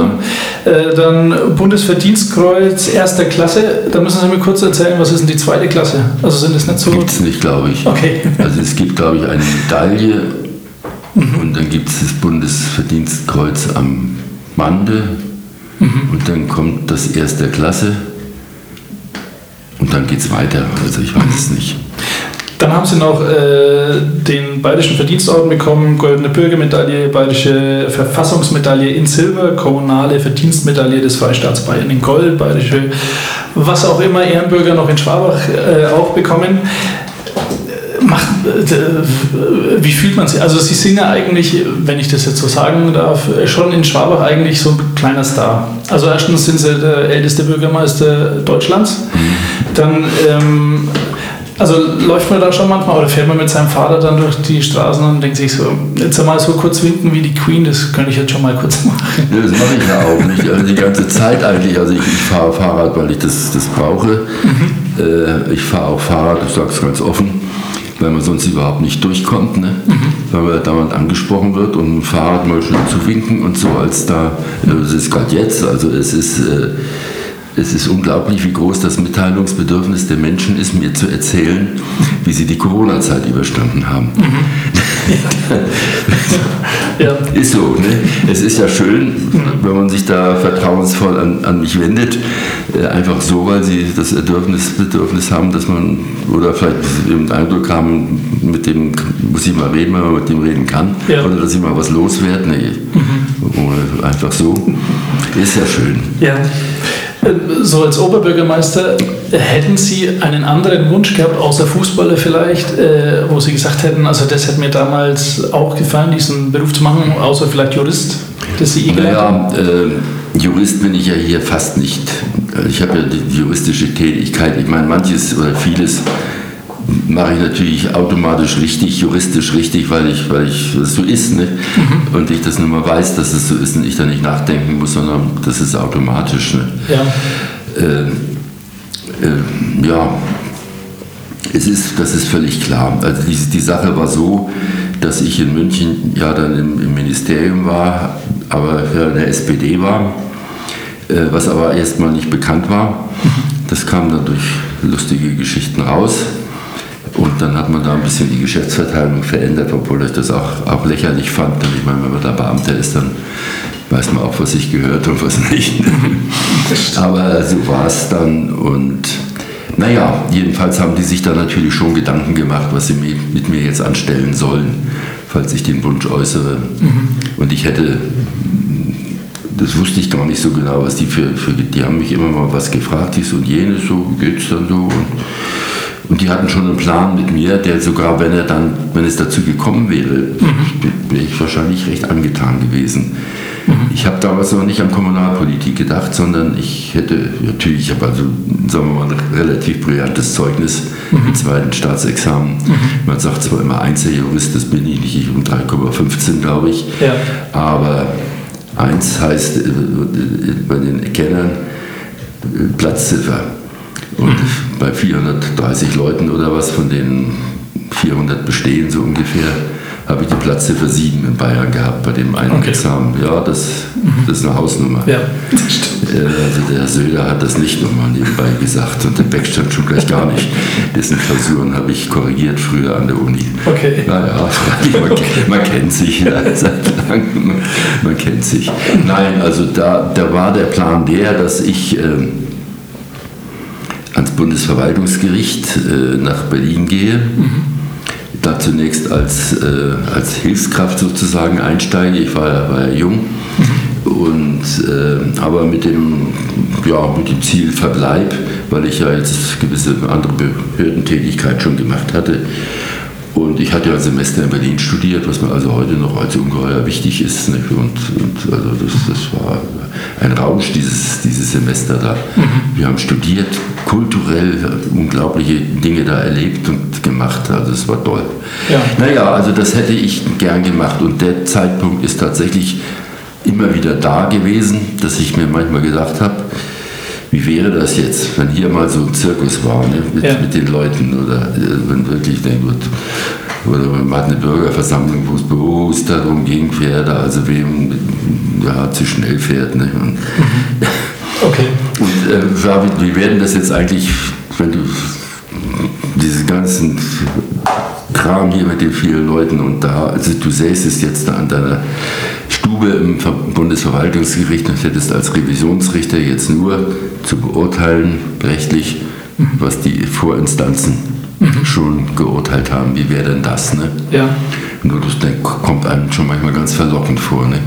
S4: Äh, dann Bundesverdienstkreuz erster Klasse. Da müssen Sie mir kurz erzählen, was ist denn die zweite Klasse? Also sind das nicht so.
S2: Gibt es nicht, glaube ich.
S4: Okay.
S2: Also es gibt, glaube ich, eine Medaille und dann gibt es das Bundesverdienstkreuz am Bande und dann kommt das erste Klasse und dann geht es weiter. Also ich weiß es nicht.
S4: Dann haben sie noch äh, den Bayerischen Verdienstorden bekommen, Goldene Bürgermedaille, Bayerische Verfassungsmedaille in Silber, Kommunale Verdienstmedaille des Freistaats Bayern in Gold, Bayerische, was auch immer Ehrenbürger noch in Schwabach äh, auch bekommen. Macht, äh, wie fühlt man sich? Also Sie sind ja eigentlich, wenn ich das jetzt so sagen darf, schon in Schwabach eigentlich so ein kleiner Star. Also erstens sind Sie der älteste Bürgermeister Deutschlands. Dann ähm, also läuft man da schon manchmal oder fährt man mit seinem Vater dann durch die Straßen und denkt sich so, jetzt einmal so kurz winken wie die Queen, das könnte ich jetzt schon mal kurz machen.
S2: Ja, das mache ich ja auch nicht. Also die ganze Zeit eigentlich. Also ich, ich fahre Fahrrad, weil ich das, das brauche. Äh, ich fahre auch Fahrrad, ich sage es ganz offen, weil man sonst überhaupt nicht durchkommt. Ne? Weil man dauernd angesprochen wird und ein Fahrrad mal schön zu winken und so, als da, ja, das ist gerade jetzt, also es ist... Äh, es ist unglaublich, wie groß das Mitteilungsbedürfnis der Menschen ist, mir zu erzählen, wie sie die Corona-Zeit überstanden haben.
S4: Ja,
S2: Ist so, ne? Es ist ja schön, wenn man sich da vertrauensvoll an, an mich wendet. Äh, einfach so, weil sie das Bedürfnis, Bedürfnis haben, dass man, oder vielleicht den Eindruck haben, mit dem muss ich mal reden, wenn man mit dem reden kann.
S4: Ja.
S2: Oder dass ich mal was loswerde. Nee. Oder einfach so. Ist ja schön.
S4: ja. So als Oberbürgermeister, hätten Sie einen anderen Wunsch gehabt, außer Fußballer vielleicht, äh, wo Sie gesagt hätten, also das hätte mir damals auch gefallen, diesen Beruf zu machen, außer vielleicht Jurist, das Sie eh?
S2: Naja, äh, Jurist bin ich ja hier fast nicht. Ich habe ja die juristische Tätigkeit. Ich meine, manches oder vieles mache ich natürlich automatisch richtig, juristisch richtig, weil ich, weil ich das so ist. Ne? Und ich das nur mal weiß, dass es so ist und ich da nicht nachdenken muss, sondern das ist automatisch. Ne?
S4: Ja.
S2: äh, äh, ja, es ist, das ist völlig klar. Also die, die Sache war so, dass ich in München ja dann im, im Ministerium war, aber für der SPD war, äh, was aber erstmal nicht bekannt war. Das kam dann durch lustige Geschichten raus. Und dann hat man da ein bisschen die Geschäftsverteilung verändert, obwohl ich das auch, auch lächerlich fand. Denn ich meine, wenn man da Beamter ist, dann weiß man auch, was ich gehört und was nicht. Aber so war es dann. Und naja, jedenfalls haben die sich da natürlich schon Gedanken gemacht, was sie mi- mit mir jetzt anstellen sollen, falls ich den Wunsch äußere. Und ich hätte, das wusste ich gar nicht so genau, was die für, für die haben mich immer mal was gefragt, dies und jenes, so geht's dann so. Und, und die hatten schon einen Plan mit mir, der sogar, wenn er dann, wenn es dazu gekommen wäre, wäre ich wahrscheinlich recht angetan gewesen. Ich habe damals noch nicht an Kommunalpolitik gedacht, sondern ich hätte, natürlich, ich habe also, sagen wir mal, ein relativ brillantes Zeugnis im zweiten Staatsexamen. Man sagt zwar immer Einzeljurist, das bin ich nicht, ich um 3,15 glaube ich.
S4: Ja.
S2: Aber eins heißt äh, bei den Kennern äh, Platzziffer. Und bei 430 Leuten oder was, von denen 400 bestehen so ungefähr, habe ich die Platzziffer 7 in Bayern gehabt bei dem einen
S4: Okay.
S2: Examen. Ja, das, das ist eine Hausnummer.
S4: Ja, das stimmt.
S2: Äh, Also der Söder hat das nicht nochmal nebenbei gesagt und der Beckstand schon gleich gar nicht. Dessen Klausuren habe ich korrigiert früher an der Uni.
S4: Okay.
S2: Naja, man, kennt- man kennt sich ja seit langem. Man, man kennt sich. Nein, also da, da war der Plan der, dass ich ähm, ans Bundesverwaltungsgericht äh, nach Berlin gehe. Da zunächst als, äh, als Hilfskraft sozusagen einsteige. Ich war, ja- war ja jung. Und, äh, aber mit dem, ja, mit dem Ziel Verbleib, weil ich ja jetzt gewisse andere Behördentätigkeit schon gemacht hatte. Und ich hatte ja ein Semester in Berlin studiert, was mir also heute noch als ungeheuer wichtig ist. Nicht? Und, und also das, das war ein Rausch, dieses, dieses Semester da. Wir haben studiert, kulturell unglaubliche Dinge da erlebt und gemacht. Also es war toll.
S4: Ja.
S2: Naja, also das hätte ich gern gemacht. Und der Zeitpunkt ist tatsächlich immer wieder da gewesen, dass ich mir manchmal gedacht habe, wie wäre das jetzt, wenn hier mal so ein Zirkus war ne, mit,
S4: Ja.
S2: mit den Leuten oder äh, wenn wirklich ne, gut, oder man hat eine Bürgerversammlung, wo es bewusst darum ging, wer da also wem ja, zu schnell fährt. Ne, und
S4: Okay.
S2: und äh, wie werden das jetzt eigentlich, wenn du diese ganzen Kram hier mit den vielen Leuten und da, also du säßest jetzt da an deiner Stube im Ver- Bundesverwaltungsgericht und hättest als Revisionsrichter jetzt nur zu beurteilen, rechtlich, was die Vorinstanzen schon geurteilt haben. Wie wäre denn das? Ne?
S4: Ja.
S2: Nur das kommt einem schon manchmal ganz verlockend vor. Ne?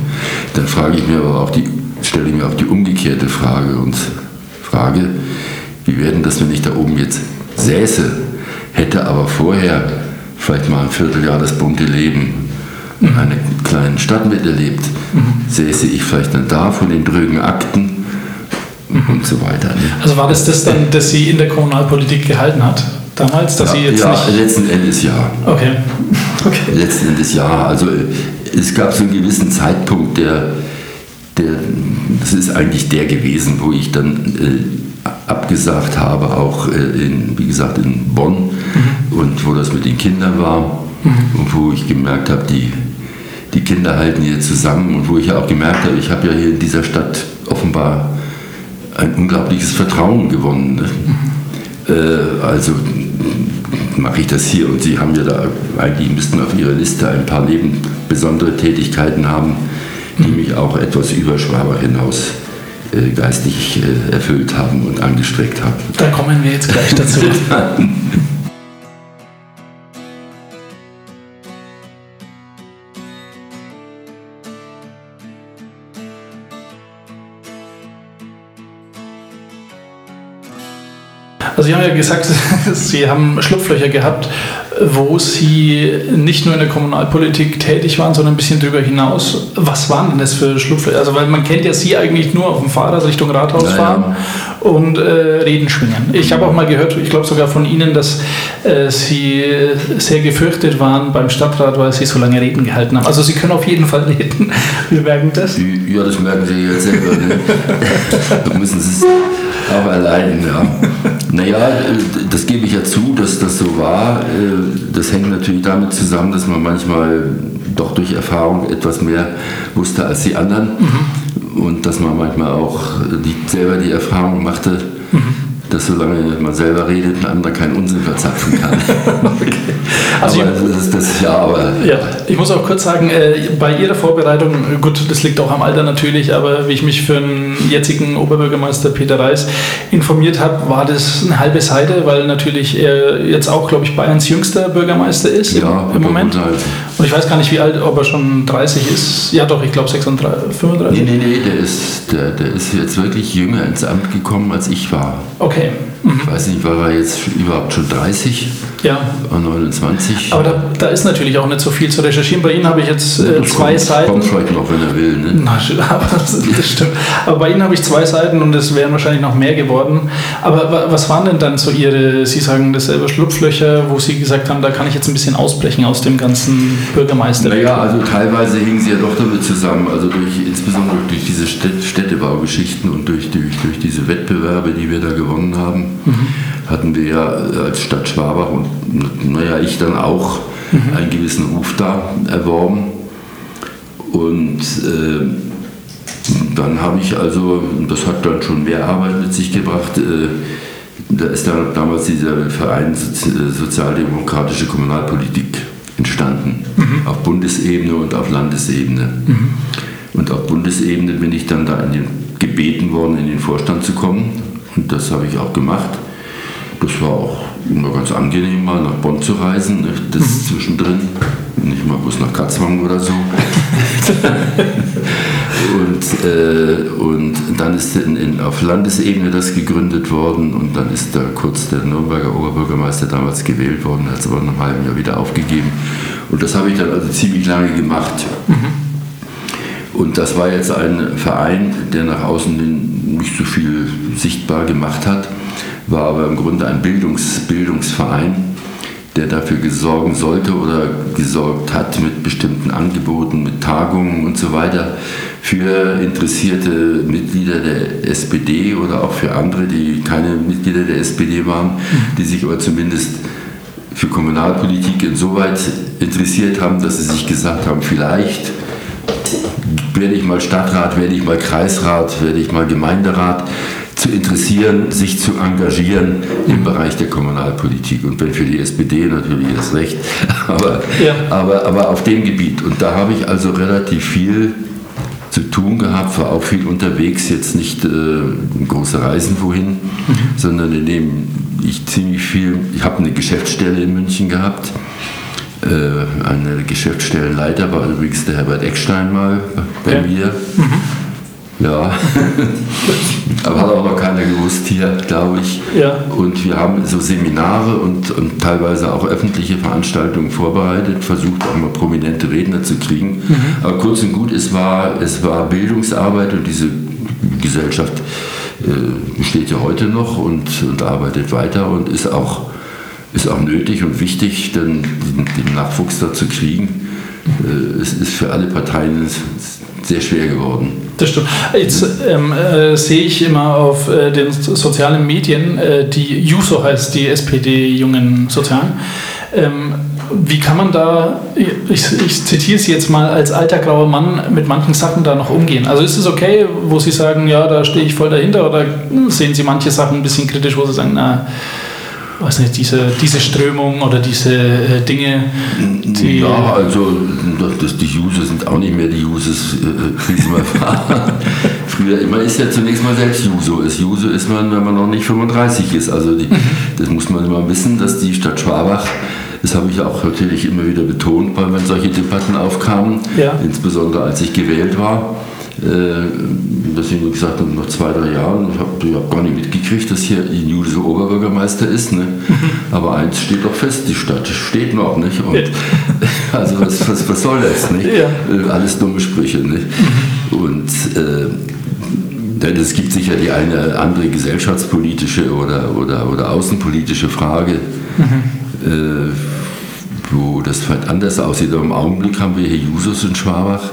S2: Dann frage ich mir aber auch die, stelle mir auch die umgekehrte Frage und frage, wie wäre denn das, wenn ich da oben jetzt säße, hätte aber vorher vielleicht mal ein Vierteljahr das bunte Leben in einer kleinen Stadt miterlebt, säße ich vielleicht dann da von den drögen Akten und so weiter. Ne?
S4: Also war das das dann, das sie in der Kommunalpolitik gehalten hat? Damals, dass sie jetzt
S2: ja,
S4: nicht.
S2: letzten Endes ja.
S4: Okay. Okay.
S2: Letzten Endes ja. Also äh, es gab so einen gewissen Zeitpunkt, der, der das ist eigentlich der gewesen, wo ich dann äh, abgesagt habe, auch äh, in, wie gesagt in Bonn und wo das mit den Kindern war und wo ich gemerkt habe, die, die Kinder halten hier zusammen und wo ich ja auch gemerkt habe, ich habe ja hier in dieser Stadt offenbar ein unglaubliches Vertrauen gewonnen. Ne? Äh, also mache ich das hier und Sie haben ja da, eigentlich müssten auf Ihrer Liste ein paar Leben besondere Tätigkeiten haben, die mich auch etwas über Schwaber hinaus äh, geistig äh, erfüllt haben und angestreckt haben.
S4: Da kommen wir jetzt gleich dazu. Sie haben ja gesagt, Sie haben Schlupflöcher gehabt, wo Sie nicht nur in der Kommunalpolitik tätig waren, sondern ein bisschen darüber hinaus. Was waren denn das für Schlupflöcher? Also weil man kennt ja Sie eigentlich nur auf dem Fahrrad Richtung Rathaus
S2: Ja, ja.
S4: fahren und äh, Reden schwingen. Ich habe auch mal gehört, ich glaube sogar von Ihnen, dass äh, Sie sehr gefürchtet waren beim Stadtrat, weil Sie so lange Reden gehalten haben. Also Sie können auf jeden Fall reden. Wir merken das.
S2: Ja, das merken Sie jetzt selber. Ne? da müssen Sie es auch erleiden. Ja. Naja, das gebe ich ja zu, dass das so war. Das hängt natürlich damit zusammen, dass man manchmal doch durch Erfahrung etwas mehr wusste als die anderen. Und dass man manchmal auch die, selber die Erfahrung machte, dass solange man selber redet, ein anderer keinen Unsinn verzapfen kann.
S4: Also
S2: aber das ist das ja, aber
S4: Ja, ich muss auch kurz sagen, äh, bei Ihrer Vorbereitung, äh, gut, das liegt auch am Alter natürlich, aber wie ich mich für den jetzigen Oberbürgermeister Peter Reis informiert habe, war das eine halbe Seite, weil natürlich er jetzt auch, glaube ich, Bayerns jüngster Bürgermeister ist im,
S2: Ja,
S4: im Moment. Und ich weiß gar nicht, wie alt, ob er schon 30 ist. Ja, doch, ich glaube 36, 35.
S2: Nee, nee, nee, der ist, der, der ist jetzt wirklich jünger ins Amt gekommen, als ich war.
S4: Okay,
S2: Ich weiß nicht, war er jetzt überhaupt schon 30
S4: ja.
S2: oder 29?
S4: Aber da, da ist natürlich auch nicht so viel zu recherchieren. Bei Ihnen habe ich jetzt äh, zwei
S2: kommt,
S4: Seiten.
S2: Kommt vielleicht noch, wenn er will. Ne?
S4: Na, aber das, das stimmt. Aber bei Ihnen habe ich zwei Seiten und es wären wahrscheinlich noch mehr geworden. Aber wa- was waren denn dann so Ihre, Sie sagen das selber, Schlupflöcher, wo Sie gesagt haben, da kann ich jetzt ein bisschen ausbrechen aus dem ganzen Bürgermeister?
S2: Naja, also teilweise hingen sie ja doch damit zusammen, also durch, insbesondere durch diese Städt- Städtebaugeschichten und durch, durch, durch diese Wettbewerbe, die wir da gewonnen haben, hatten wir ja als Stadt Schwabach und naja, ich dann auch mhm. einen gewissen Ruf da erworben. Und äh, dann habe ich also, das hat dann schon mehr Arbeit mit sich gebracht, äh, da ist dann damals dieser Verein Sozialdemokratische Kommunalpolitik entstanden, mhm. auf Bundesebene und auf Landesebene. Mhm. Und auf Bundesebene bin ich dann da den, gebeten worden, in den Vorstand zu kommen. Und das habe ich auch gemacht. Das war auch immer ganz angenehm, mal nach Bonn zu reisen, ne? das mhm. zwischendrin. Nicht mal bloß nach Katzwang oder so. und, äh, und dann ist in, in, auf Landesebene das gegründet worden und dann ist da kurz der Nürnberger Oberbürgermeister damals gewählt worden, hat es aber nach einem halben Jahr wieder aufgegeben. Und das habe ich dann also ziemlich lange gemacht. Mhm. Und das war jetzt ein Verein, der nach außen nicht so viel sichtbar gemacht hat, war aber im Grunde ein Bildungs, Bildungsverein der dafür gesorgen sollte oder gesorgt hat mit bestimmten Angeboten, mit Tagungen und so weiter für interessierte Mitglieder der SPD oder auch für andere, die keine Mitglieder der SPD waren, die sich aber zumindest für Kommunalpolitik insoweit interessiert haben, dass sie sich gesagt haben, vielleicht werde ich mal Stadtrat, werde ich mal Kreisrat, werde ich mal Gemeinderat zu interessieren, sich zu engagieren im Bereich der Kommunalpolitik. Und wenn für die SPD natürlich das Recht, aber, ja. aber, aber auf dem Gebiet. Und da habe ich also relativ viel zu tun gehabt, war auch viel unterwegs, jetzt nicht äh, große Reisen wohin, mhm. sondern indem ich ziemlich viel, ich habe eine Geschäftsstelle in München gehabt. Äh, eine Geschäftsstellenleiter war übrigens der Herbert Eckstein mal bei ja. mir. Mhm. Ja, aber hat auch noch keiner gewusst hier, glaube ich. Ja. Und wir haben so Seminare und, und teilweise auch öffentliche Veranstaltungen vorbereitet, versucht auch mal prominente Redner zu kriegen. Mhm. Aber kurz und gut, es war, es war Bildungsarbeit und diese Gesellschaft äh, besteht ja heute noch und, und arbeitet weiter und ist auch, ist auch nötig und wichtig, denn den, den Nachwuchs da zu kriegen. Äh, es ist für alle Parteien sehr schwer geworden.
S4: Das stimmt. Jetzt ähm, äh, sehe ich immer auf äh, den sozialen Medien, äh, die Juso heißt die SPD-Jungen Sozialen. Ähm, wie kann man da, ich, ich, zitiere Sie jetzt mal, als alter grauer Mann mit manchen Sachen da noch umgehen? Also ist es okay, wo Sie sagen, ja, da stehe ich voll dahinter oder sehen Sie manche Sachen ein bisschen kritisch, wo Sie sagen, na, weiß nicht, diese, diese Strömung oder diese äh, Dinge?
S2: Die ja, also das, die User sind auch nicht mehr die Users, äh, wie sie mal waren. Früher, man ist ja zunächst mal selbst Juso. Ist Juso ist man, wenn man noch nicht 35 ist. Also die, mhm. das muss man immer wissen, dass die Stadt Schwabach das habe ich auch natürlich immer wieder betont, weil wenn solche Debatten aufkamen, ja. insbesondere als ich gewählt war, äh, dass ich gesagt habe, nach zwei, drei Jahren, ich habe hab gar nicht mitgekriegt, dass hier ein so Oberbürgermeister ist. Ne? Aber eins steht doch fest, die Stadt steht noch nicht. Und, also was, was, was, soll das? Nicht? Ja. Äh, alles dumme Sprüche. Nicht? Und äh, denn es gibt sicher die eine andere gesellschaftspolitische oder, oder, oder außenpolitische Frage, mhm. äh, wo das vielleicht anders aussieht. Aber im Augenblick haben wir hier Jusos in Schwabach.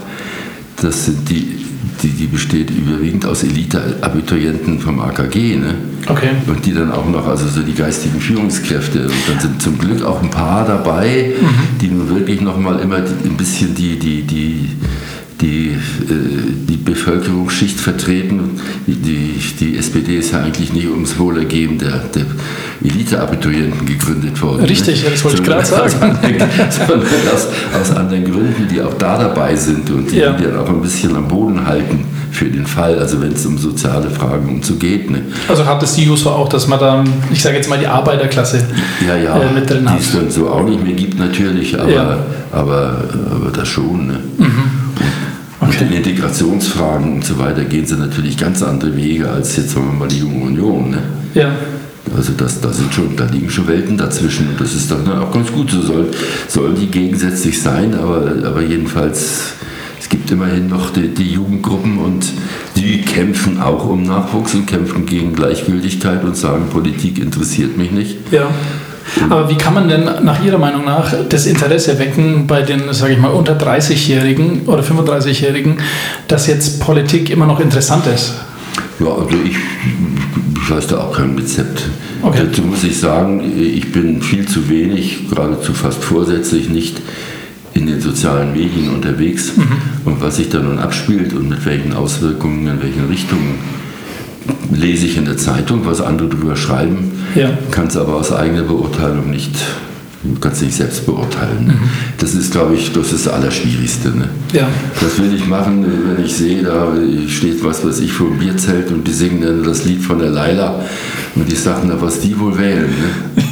S2: Das sind die die, die besteht überwiegend aus Elite-Abiturienten vom AKG. Ne? Okay. Und die dann auch noch, also so die geistigen Führungskräfte. Und dann sind zum Glück auch ein paar dabei, mhm. die nun wirklich nochmal immer ein bisschen die, die, die die, äh, die Bevölkerungsschicht vertreten. Die, die SPD ist ja eigentlich nicht ums Wohlergehen der, der Elite-Abiturienten gegründet worden.
S4: Ne? Richtig, ne? das wollte ich gerade sagen.
S2: sondern aus, aus, anderen Gründen, die auch da dabei sind und die, ja. die dann auch ein bisschen am Boden halten für den Fall, also wenn es um soziale Fragen und so geht. Ne?
S4: Also hat es die Juso auch, dass man dann, ich sage jetzt mal die Arbeiterklasse
S2: ja, ja, äh, mit drin hat? Die es dann so auch nicht mehr gibt natürlich, aber, ja. aber, aber das schon. Ne? Mhm. Okay. Und in Integrationsfragen und so weiter gehen sie natürlich ganz andere Wege als jetzt, sagen wir mal, die Junge Union. Ne? Ja. Also das, da, sind schon, da liegen schon Welten dazwischen und das ist dann auch ganz gut. So soll, sollen die gegensätzlich sein, aber, aber jedenfalls, es gibt immerhin noch die, die Jugendgruppen und die kämpfen auch um Nachwuchs und kämpfen gegen Gleichgültigkeit und sagen, Politik interessiert mich nicht.
S4: Ja. Aber wie kann man denn nach Ihrer Meinung nach das Interesse wecken bei den, sage ich mal, unter 30-Jährigen oder 35-Jährigen, dass jetzt Politik immer noch interessant ist?
S2: Ja, also ich, Ich weiß da auch kein Rezept.
S4: Okay.
S2: Dazu muss ich sagen, ich bin viel zu wenig, geradezu fast vorsätzlich nicht in den sozialen Medien unterwegs. Und was sich da nun abspielt und mit welchen Auswirkungen, in welchen Richtungen, lese ich in der Zeitung, was andere darüber schreiben,
S4: Ja.
S2: kann es aber aus eigener Beurteilung nicht, kannst nicht selbst beurteilen. Ne? Das ist, glaube ich, das ist das Allerschwierigste. Ne?
S4: Ja.
S2: Das will ich machen, wenn ich sehe, da steht was weiß ich vor dem Bierzelt und die singen dann das Lied von der Laila und ich sage, na, was die wohl wählen. Ne?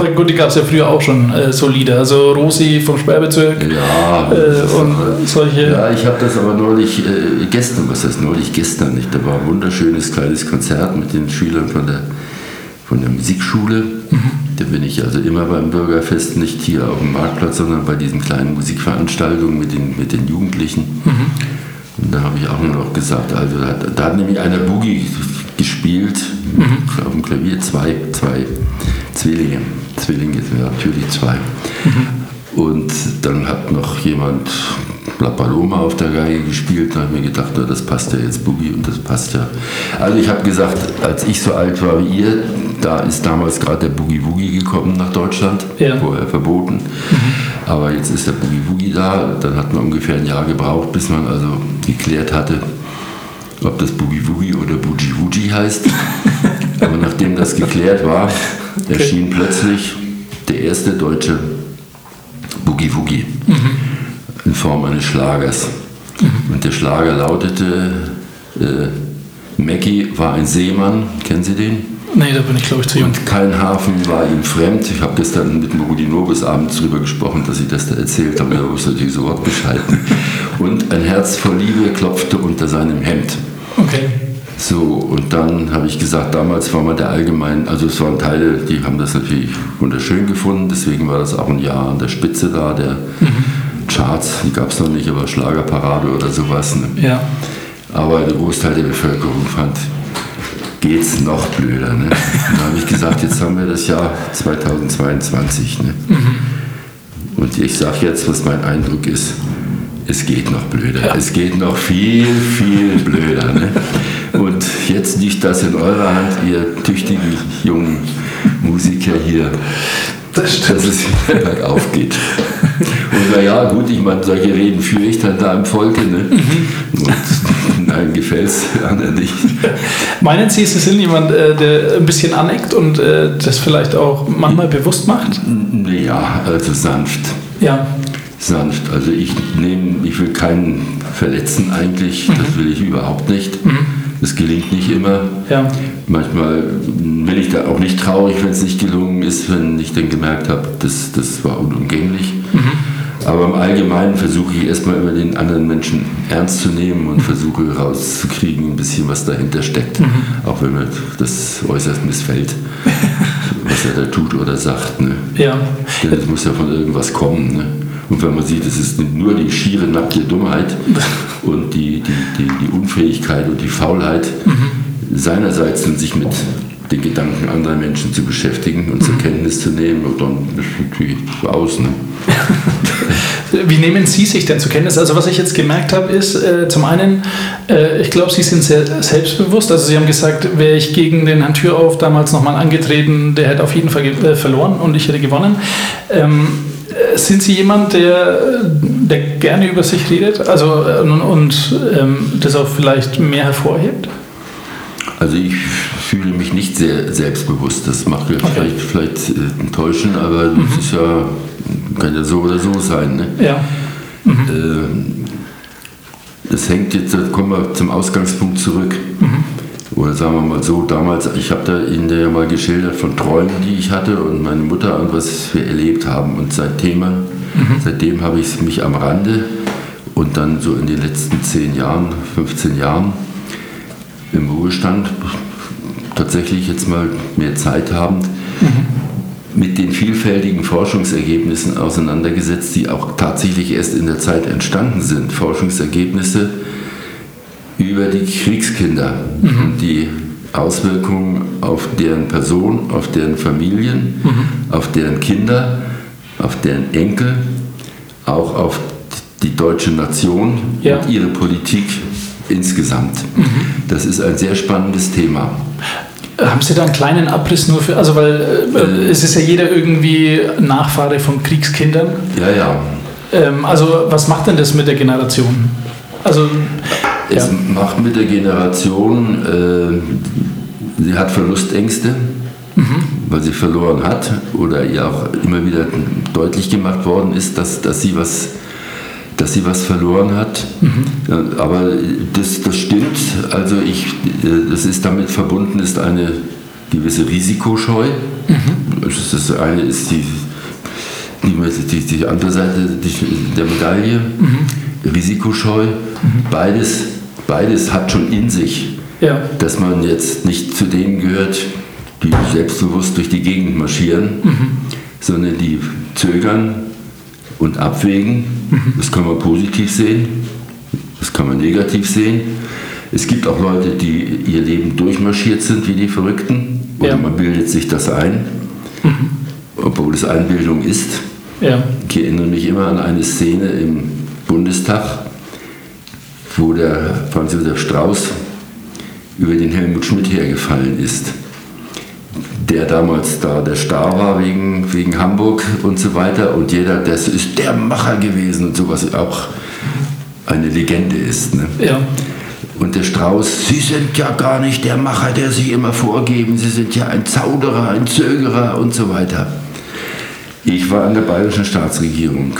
S4: Aber gut, die gab es ja früher auch schon äh, so Lieder. Also Rosi vom Sperrbezirk
S2: Ja,
S4: äh, und solche.
S2: ja, ich habe das aber neulich, äh, gestern, was heißt neulich, gestern nicht, da war ein wunderschönes kleines Konzert mit den Schülern von der, von der Musikschule. Da bin ich also immer beim Bürgerfest, nicht hier auf dem Marktplatz, sondern bei diesen kleinen Musikveranstaltungen mit den, mit den Jugendlichen. Und da habe ich auch nur noch gesagt, also da, hat- da hat nämlich einer Boogie gespielt, auf dem Klavier, zwei, zwei Zwillinge. Zwillinge, ja, natürlich zwei. Und dann hat noch jemand La Paloma auf der Geige gespielt. Da habe ich mir gedacht, na, das passt ja jetzt Boogie und das passt ja. Also ich habe gesagt, als ich so alt war wie ihr, da ist damals gerade der Boogie Woogie gekommen nach Deutschland,
S4: Ja.
S2: vorher verboten. Aber jetzt ist der Boogie Woogie da. Dann hat man ungefähr ein Jahr gebraucht, bis man also geklärt hatte, ob das Boogie Woogie oder Boogie Woogie heißt. Aber nachdem das geklärt war, erschien plötzlich der erste deutsche Boogie Woogie in Form eines Schlagers. Und der Schlager lautete, äh, Mackie war ein Seemann, kennen Sie den?
S4: Nee, da bin ich glaube ich zu jung.
S2: Und kein Hafen war ihm fremd. Ich habe gestern mit dem Rudi Nobis abends darüber gesprochen, dass ich das da erzählt habe. Er wusste natürlich sofort Bescheid. Und ein Herz voll Liebe klopfte unter seinem Hemd.
S4: Okay.
S2: So, und dann habe ich gesagt, damals war man der allgemein, also es waren Teile, die haben das natürlich wunderschön gefunden, deswegen war das auch ein Jahr an der Spitze da, der Charts, die gab es noch nicht, aber Schlagerparade oder sowas. Ne?
S4: Ja.
S2: Aber der Großteil der Bevölkerung fand, geht's noch blöder. Ne? Und da habe ich gesagt, jetzt haben wir das Jahr 2022. Ne? Und ich sage jetzt, was mein Eindruck ist, es geht noch blöder. Es geht noch viel, viel blöder. Ne? Und jetzt liegt das in eurer Hand, ihr tüchtigen jungen Musiker hier,
S4: Das
S2: dass es wieder bergauf geht. Und naja, gut, ich meine, solche Reden führe ich dann da im Volke. Ne? Und einem gefällt es, anderen nicht.
S4: Meinen Sie, Sie sind jemand, äh, der ein bisschen aneckt und äh, das vielleicht auch manchmal bewusst macht?
S2: Ja, also sanft.
S4: Ja.
S2: Sanft. Also ich nehme, ich will keinen verletzen eigentlich, das will ich überhaupt nicht. Das gelingt nicht immer.
S4: Ja.
S2: Manchmal bin ich da auch nicht traurig, wenn es nicht gelungen ist, wenn ich dann gemerkt habe, das, das war unumgänglich. Aber im Allgemeinen versuche ich erstmal immer den anderen Menschen ernst zu nehmen und versuche rauszukriegen, ein bisschen was dahinter steckt. Auch wenn mir das äußerst missfällt, was er da tut oder sagt. Ne?
S4: Ja.
S2: Denn es muss ja von irgendwas kommen. Ne? Und wenn man sieht, es ist nur die schiere, nackte Dummheit und die, die, die, die Unfähigkeit und die Faulheit seinerseits und sich mit den Gedanken anderer Menschen zu beschäftigen und zur Kenntnis zu nehmen, und dann ist natürlich aus. Ne?
S4: Wie nehmen Sie sich denn zur Kenntnis? Also was ich jetzt gemerkt habe, ist äh, zum einen, äh, ich glaube, Sie sind sehr selbstbewusst. Also Sie haben gesagt, wäre ich gegen den Herrn Türauf damals nochmal angetreten, der hätte auf jeden Fall äh, verloren und ich hätte gewonnen. Ähm, äh, sind Sie jemand, der, der gerne über sich redet also, und, und ähm, das auch vielleicht mehr hervorhebt?
S2: Also ich fühle mich nicht sehr selbstbewusst. Das mag ja vielleicht, vielleicht äh, enttäuschen, aber das ist ja, kann ja so oder so sein. Ne?
S4: Ja.
S2: Ähm, Das hängt jetzt, da kommen wir zum Ausgangspunkt zurück. Oder sagen wir mal so, damals, ich habe da Ihnen ja mal geschildert von Träumen, die ich hatte und meine Mutter und was wir erlebt haben. Und seitdem, seitdem habe ich mich am Rande und dann so in den letzten 10 Jahren, 15 Jahren im Ruhestand tatsächlich jetzt mal mehr Zeit habend mit den vielfältigen Forschungsergebnissen auseinandergesetzt, die auch tatsächlich erst in der Zeit entstanden sind. Forschungsergebnisse über die Kriegskinder und die Auswirkungen auf deren Person, auf deren Familien, auf deren Kinder, auf deren Enkel, auch auf die deutsche Nation
S4: Ja.
S2: und ihre Politik insgesamt. Das ist ein sehr spannendes Thema.
S4: Haben Sie da einen kleinen Abriss nur für, also weil äh, es ist ja jeder irgendwie Nachfahre von Kriegskindern.
S2: Ja, ja.
S4: Ähm, also was macht denn das mit der Generation? Also
S2: Es
S4: ja.
S2: macht mit der Generation, äh, sie hat Verlustängste, weil sie verloren hat oder ihr auch immer wieder deutlich gemacht worden ist, dass, dass, sie, was, dass sie was verloren hat. Ja, aber das, das stimmt. Also ich, äh, das ist damit verbunden, ist eine gewisse Risikoscheu. Das, ist das eine ist die, die, die, andere Seite der Medaille. Risikoscheu. Beides, beides hat schon in sich
S4: ja.
S2: dass man jetzt nicht zu denen gehört, die selbstbewusst durch die Gegend marschieren, sondern die zögern und abwägen. Das kann man positiv sehen, das kann man negativ sehen. Es gibt auch Leute, die ihr Leben durchmarschiert sind wie die Verrückten, oder
S4: Ja.
S2: man bildet sich das ein, obwohl es Einbildung ist.
S4: Ja.
S2: Ich erinnere mich immer an eine Szene im Bundestag, wo der Franz Josef Strauß über den Helmut Schmidt hergefallen ist, der damals da der Star war wegen, wegen Hamburg und so weiter und jeder, das ist der Macher gewesen und sowas auch eine Legende ist. Ne?
S4: Ja.
S2: Und der Strauß, Sie sind ja gar nicht der Macher, der Sie immer vorgeben, Sie sind ja ein Zauderer, ein Zögerer und so weiter. Ich war an der bayerischen Staatsregierung.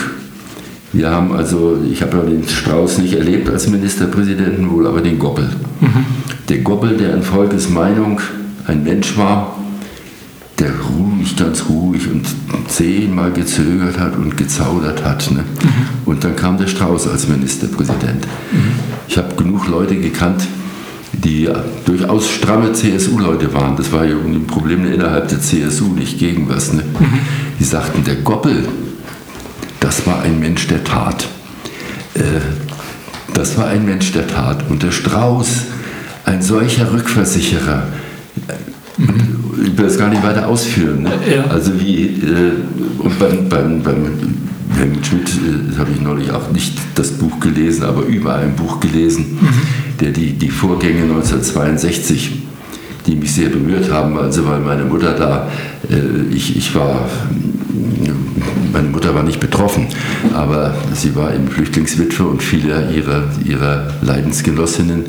S2: Wir haben also, ich habe ja den Strauß nicht erlebt als Ministerpräsidenten, wohl aber den Goppel. Der Goppel, der in Volkes Meinung ein Mensch war, der ruhig, ganz ruhig und zehnmal gezögert hat und gezaudert hat. Ne? Und dann kam der Strauß als Ministerpräsident. Ich habe genug Leute gekannt, die durchaus stramme CSU-Leute waren. Das war ja ein Problem innerhalb der CSU, nicht gegen was. Ne? Die sagten, der Goppel, das war ein Mensch der Tat. Äh, das war ein Mensch der Tat. Und der Strauß, ein solcher Rückversicherer. Ich will das gar nicht weiter ausführen. Ne?
S4: Ja.
S2: Also wie, äh, und beim, beim, beim Helmut Schmidt äh, habe ich neulich auch nicht das Buch gelesen, aber überall ein Buch gelesen, der die, die Vorgänge 1962 die mich sehr berührt haben, also weil meine Mutter da, äh, ich, ich war, meine Mutter war nicht betroffen, aber sie war eben Flüchtlingswitwe und viele ihrer, ihrer Leidensgenossinnen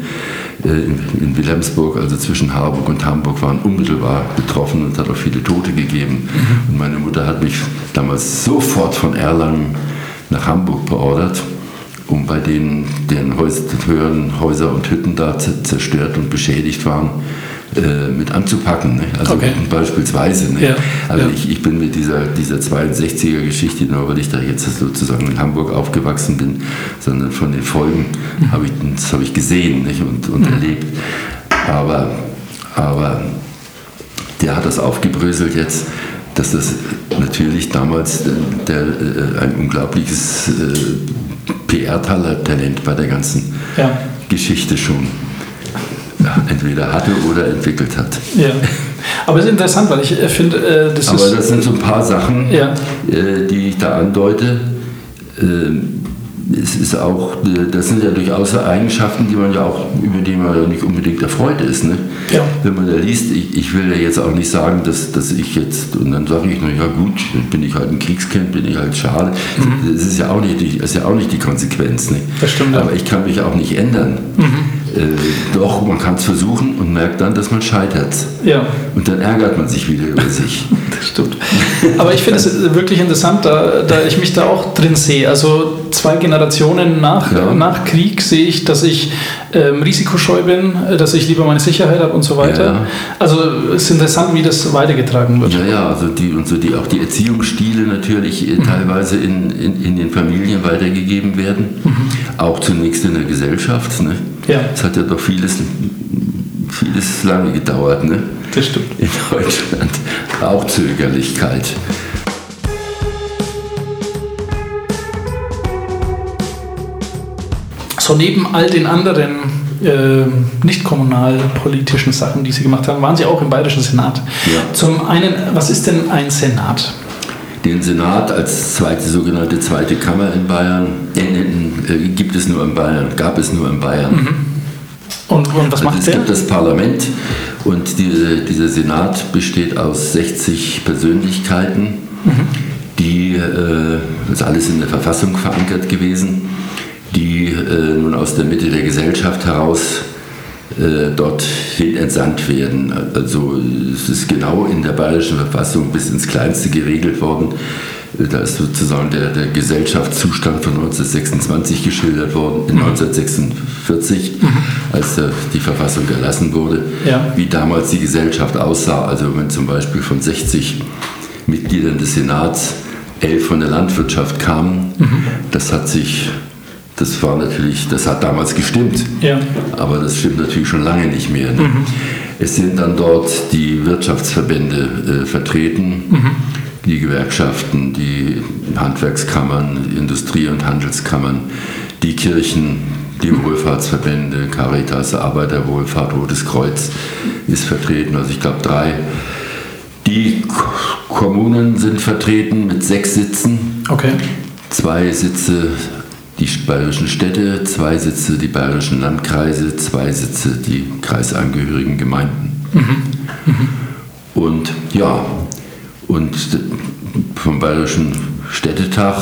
S2: äh, in, in Wilhelmsburg, also zwischen Harburg und Hamburg, waren unmittelbar betroffen und hat auch viele Tote gegeben. Und meine Mutter hat mich damals sofort von Erlangen nach Hamburg beordert um bei denen, deren Häuser, Häuser und Hütten da zerstört und beschädigt waren, äh, mit anzupacken. Ne? Also
S4: Okay.
S2: beispielsweise. Ne?
S4: Ja,
S2: Also
S4: ja.
S2: Ich, ich bin mit dieser, dieser 62er-Geschichte, nur weil ich da jetzt sozusagen in Hamburg aufgewachsen bin, sondern von den Folgen
S4: Mhm.
S2: habe ich, das habe ich gesehen nicht? und, und erlebt. Aber, aber der hat das aufgebröselt jetzt, dass das natürlich damals der, der, ein unglaubliches äh, PR-Talent bei der ganzen
S4: Ja.
S2: Geschichte schon ja, entweder hatte oder entwickelt hat.
S4: Ja. Aber es ist interessant, weil ich äh, finde, äh, das
S2: Aber
S4: ist.
S2: das sind so ein paar Sachen,
S4: Ja.
S2: äh, die ich da andeute. Ähm, es ist auch, das sind ja durchaus Eigenschaften, die man ja auch, über die man ja nicht unbedingt erfreut ist. Ne?
S4: Ja.
S2: Wenn man da liest, ich, ich will ja jetzt auch nicht sagen, dass, dass ich jetzt, und dann sage ich, na ja gut, bin ich halt ein Kriegskind, bin ich halt schade. Das ist ja auch nicht, die- das ist ja auch nicht die Konsequenz. Ne?
S4: Mhm. Das stimmt. Mhm.
S2: Aber ich kann mich auch nicht ändern. Äh, doch, man kann es versuchen und merkt dann, dass man scheitert.
S4: Ja.
S2: Und dann ärgert man sich wieder über sich.
S4: Das stimmt. Aber ich finde es wirklich interessant, da, da ich mich da auch drin sehe. Also zwei Generationen nach,
S2: Ja.
S4: nach Krieg sehe ich, dass ich ähm, risikoscheu bin, dass ich lieber meine Sicherheit habe und so weiter.
S2: Ja.
S4: Also es ist interessant, wie das weitergetragen wird.
S2: Ja, ja, also die und so die auch die Erziehungsstile natürlich äh, teilweise in, in, in den Familien weitergegeben werden. Auch zunächst in der Gesellschaft. Ne?
S4: Ja.
S2: Es hat ja doch vieles, vieles lange gedauert, ne?
S4: Das stimmt.
S2: In Deutschland. Auch Zögerlichkeit.
S4: So neben all den anderen äh, nicht kommunalpolitischen Sachen, die Sie gemacht haben, waren Sie auch im Bayerischen Senat.
S2: Ja.
S4: Zum einen, was ist denn ein Senat?
S2: Den Senat als zweite sogenannte zweite Kammer in Bayern äh, gibt es nur in Bayern, gab es nur in Bayern.
S4: Und, und was
S2: also
S4: macht
S2: es
S4: der?
S2: gibt das Parlament und diese, dieser Senat besteht aus 60 Persönlichkeiten, die, äh, das ist alles in der Verfassung verankert gewesen, die äh, nun aus der Mitte der Gesellschaft heraus dorthin entsandt werden. Also es ist genau in der bayerischen Verfassung bis ins Kleinste geregelt worden. Äh, Da ist sozusagen der, der Gesellschaftszustand von 1926 geschildert worden, in 1946, als äh, die Verfassung erlassen wurde,
S4: Ja.
S2: wie damals die Gesellschaft aussah. Also wenn zum Beispiel von 60 Mitgliedern des Senats elf von der Landwirtschaft kamen, das hat sich, das war natürlich, das hat damals gestimmt.
S4: Ja.
S2: Aber das stimmt natürlich schon lange nicht mehr. Ne? Es sind dann dort die Wirtschaftsverbände äh, vertreten, die Gewerkschaften, die Handwerkskammern, Industrie- und Handelskammern, die Kirchen, die Wohlfahrtsverbände, Caritas, Arbeiterwohlfahrt, Rotes Kreuz ist vertreten. Also ich glaube drei. Die Kommunen sind vertreten mit sechs Sitzen
S4: Okay.
S2: zwei Sitze die bayerischen Städte, zwei Sitze die bayerischen Landkreise, zwei Sitze die kreisangehörigen Gemeinden. Und ja, und vom bayerischen Städtetag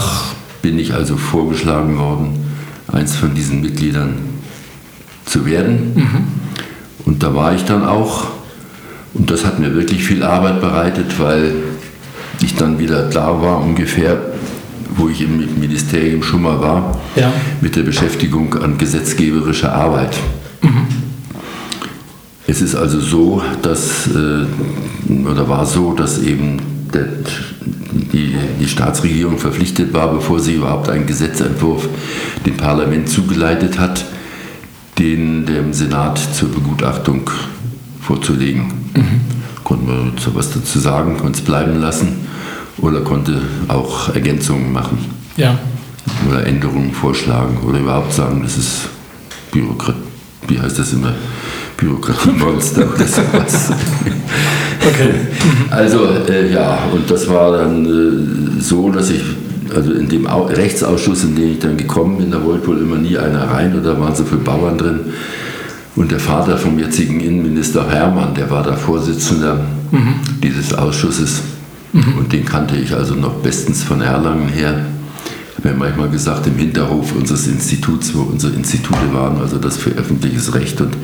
S2: bin ich also vorgeschlagen worden, eins von diesen Mitgliedern zu werden. Und da war ich dann auch. Und das hat mir wirklich viel Arbeit bereitet, weil ich dann wieder klar war, ungefähr, wo ich im Ministerium schon mal war,
S4: Ja.
S2: mit der Beschäftigung an gesetzgeberischer Arbeit. Es ist also so, dass, äh, oder war so, dass eben der, die, die Staatsregierung verpflichtet war, bevor sie überhaupt einen Gesetzentwurf dem Parlament zugeleitet hat, den dem Senat zur Begutachtung vorzulegen. Konnte man so was dazu sagen, konnte es bleiben lassen oder konnte auch Ergänzungen machen
S4: Ja.
S2: oder Änderungen vorschlagen oder überhaupt sagen, das ist Bürokrat, wie heißt das immer? Bürokratiemonster oder sowas.
S4: Okay.
S2: Also äh, ja, und das war dann äh, so, dass ich, also in dem Au Rechtsausschuss, in den ich dann gekommen bin, da wollte wohl immer nie einer rein oder da waren so viele Bauern drin. Und der Vater vom jetzigen Innenminister Hermann, der war da Vorsitzender dieses Ausschusses. Und den kannte ich also noch bestens von Erlangen her. Ich habe ja manchmal gesagt, im Hinterhof unseres Instituts, wo unsere Institute waren, also das für öffentliches Recht und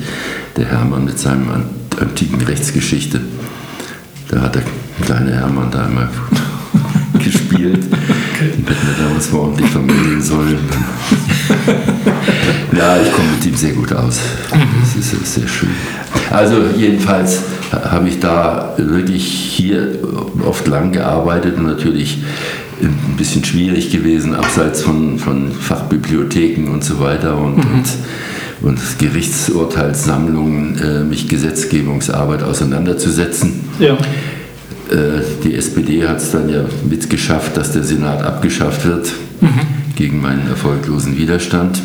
S2: der Hermann mit seinem an- antiken Rechtsgeschichte. Da hat der kleine Hermann da immer gespielt. Und hätten wir damals mal ordentlich vermitteln sollen. ja, ich komme mit ihm sehr gut aus. Das ist ist sehr schön. Also jedenfalls habe ich da wirklich hier oft lang gearbeitet und natürlich ein bisschen schwierig gewesen, abseits von, von Fachbibliotheken und so weiter und, und, und Gerichtsurteilssammlungen, äh, mich Gesetzgebungsarbeit auseinanderzusetzen.
S4: Ja.
S2: Äh, Die SPD hat es dann ja mitgeschafft, dass der Senat abgeschafft wird, gegen meinen erfolglosen Widerstand.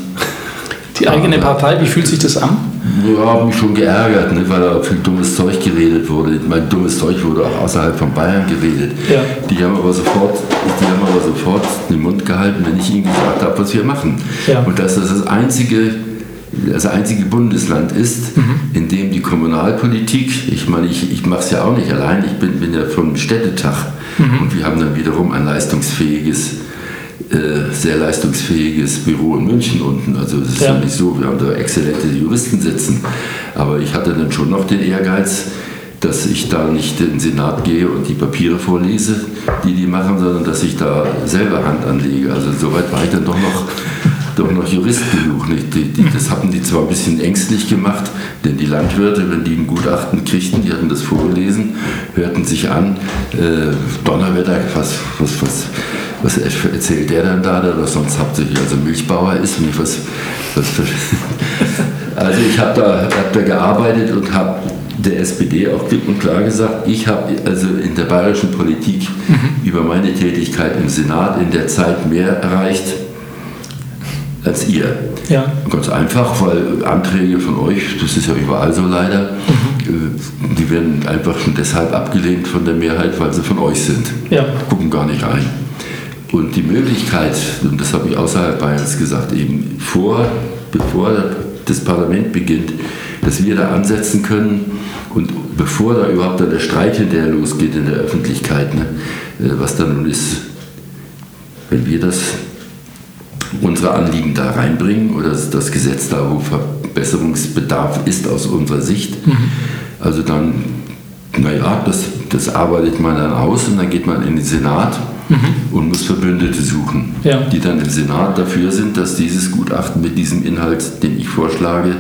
S4: Die eigene Partei, wie fühlt sich das an?
S2: Ja, habe mich schon geärgert, ne, weil da viel dummes Zeug geredet wurde. Mein dummes Zeug wurde auch außerhalb von Bayern geredet.
S4: Ja.
S2: Die haben aber sofort, die haben aber sofort den Mund gehalten, wenn ich ihnen gesagt habe, was wir machen.
S4: Ja.
S2: Und dass das das einzige, das einzige Bundesland ist,
S4: Mhm.
S2: in dem die Kommunalpolitik, ich meine, ich, ich mache es ja auch nicht allein, ich bin, bin ja vom Städtetag
S4: Mhm.
S2: und wir haben dann wiederum ein leistungsfähiges äh, sehr leistungsfähiges Büro in München unten. Also es ist
S4: Ja.
S2: ja. nicht so, wir haben da exzellente Juristen sitzen. Aber ich hatte dann schon noch den Ehrgeiz, dass ich da nicht in den Senat gehe und die Papiere vorlese, die die machen, sondern dass ich da selber Hand anlege. Also soweit war ich dann doch noch, doch noch Jurist genug. Nicht? Die, die, das hatten die zwar ein bisschen ängstlich gemacht, denn die Landwirte, wenn die ein Gutachten kriegten, die hatten das vorgelesen, hörten sich an, äh, Donnerwetter, was, was, was, was erzählt der dann da, der doch sonst hauptsächlich also Milchbauer ist und ich was, was für, also ich habe da, hab da gearbeitet und habe der SPD auch klipp und klar gesagt, ich habe also in der bayerischen Politik über meine Tätigkeit im Senat in der Zeit mehr erreicht als ihr.
S4: Ja.
S2: Ganz einfach, weil Anträge von euch, das ist ja überall so leider, äh, die werden einfach schon deshalb abgelehnt von der Mehrheit, weil sie von euch sind.
S4: Ja.
S2: Gucken gar nicht rein. Und die Möglichkeit, und das habe ich außerhalb Bayerns gesagt, eben vor, bevor das Parlament beginnt, dass wir da ansetzen können und bevor da überhaupt dann der Streit hinterher losgeht in der Öffentlichkeit, ne, äh, was dann nun ist, wenn wir das unsere Anliegen da reinbringen oder das Gesetz da, wo Verbesserungsbedarf ist aus unserer Sicht, mhm. also dann, naja, das, das arbeitet man dann aus und dann geht man in den Senat mhm. und muss Verbündete suchen, ja. die dann im Senat dafür sind, dass dieses Gutachten mit diesem Inhalt, den ich vorschlage,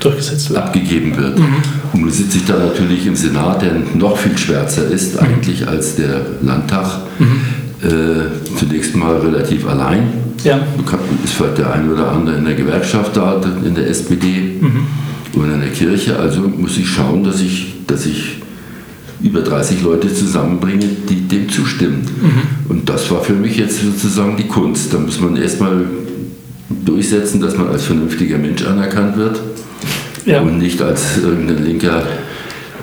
S2: durchgesetzt wird. abgegeben wird. Mhm. Und nun sitze ich da natürlich im Senat, der noch viel schwärzer ist mhm. eigentlich als der Landtag. Mhm. Äh, zunächst mal relativ allein. Ja. Ist vielleicht der eine oder andere in der Gewerkschaft da, in der SPD mhm. oder in der Kirche. Also muss ich schauen, dass ich, dass ich über 30 Leute zusammenbringe, die dem zustimmen. Mhm. Und das war für mich jetzt sozusagen die Kunst. Da muss man erstmal durchsetzen, dass man als vernünftiger Mensch anerkannt wird ja. und nicht als irgendein linker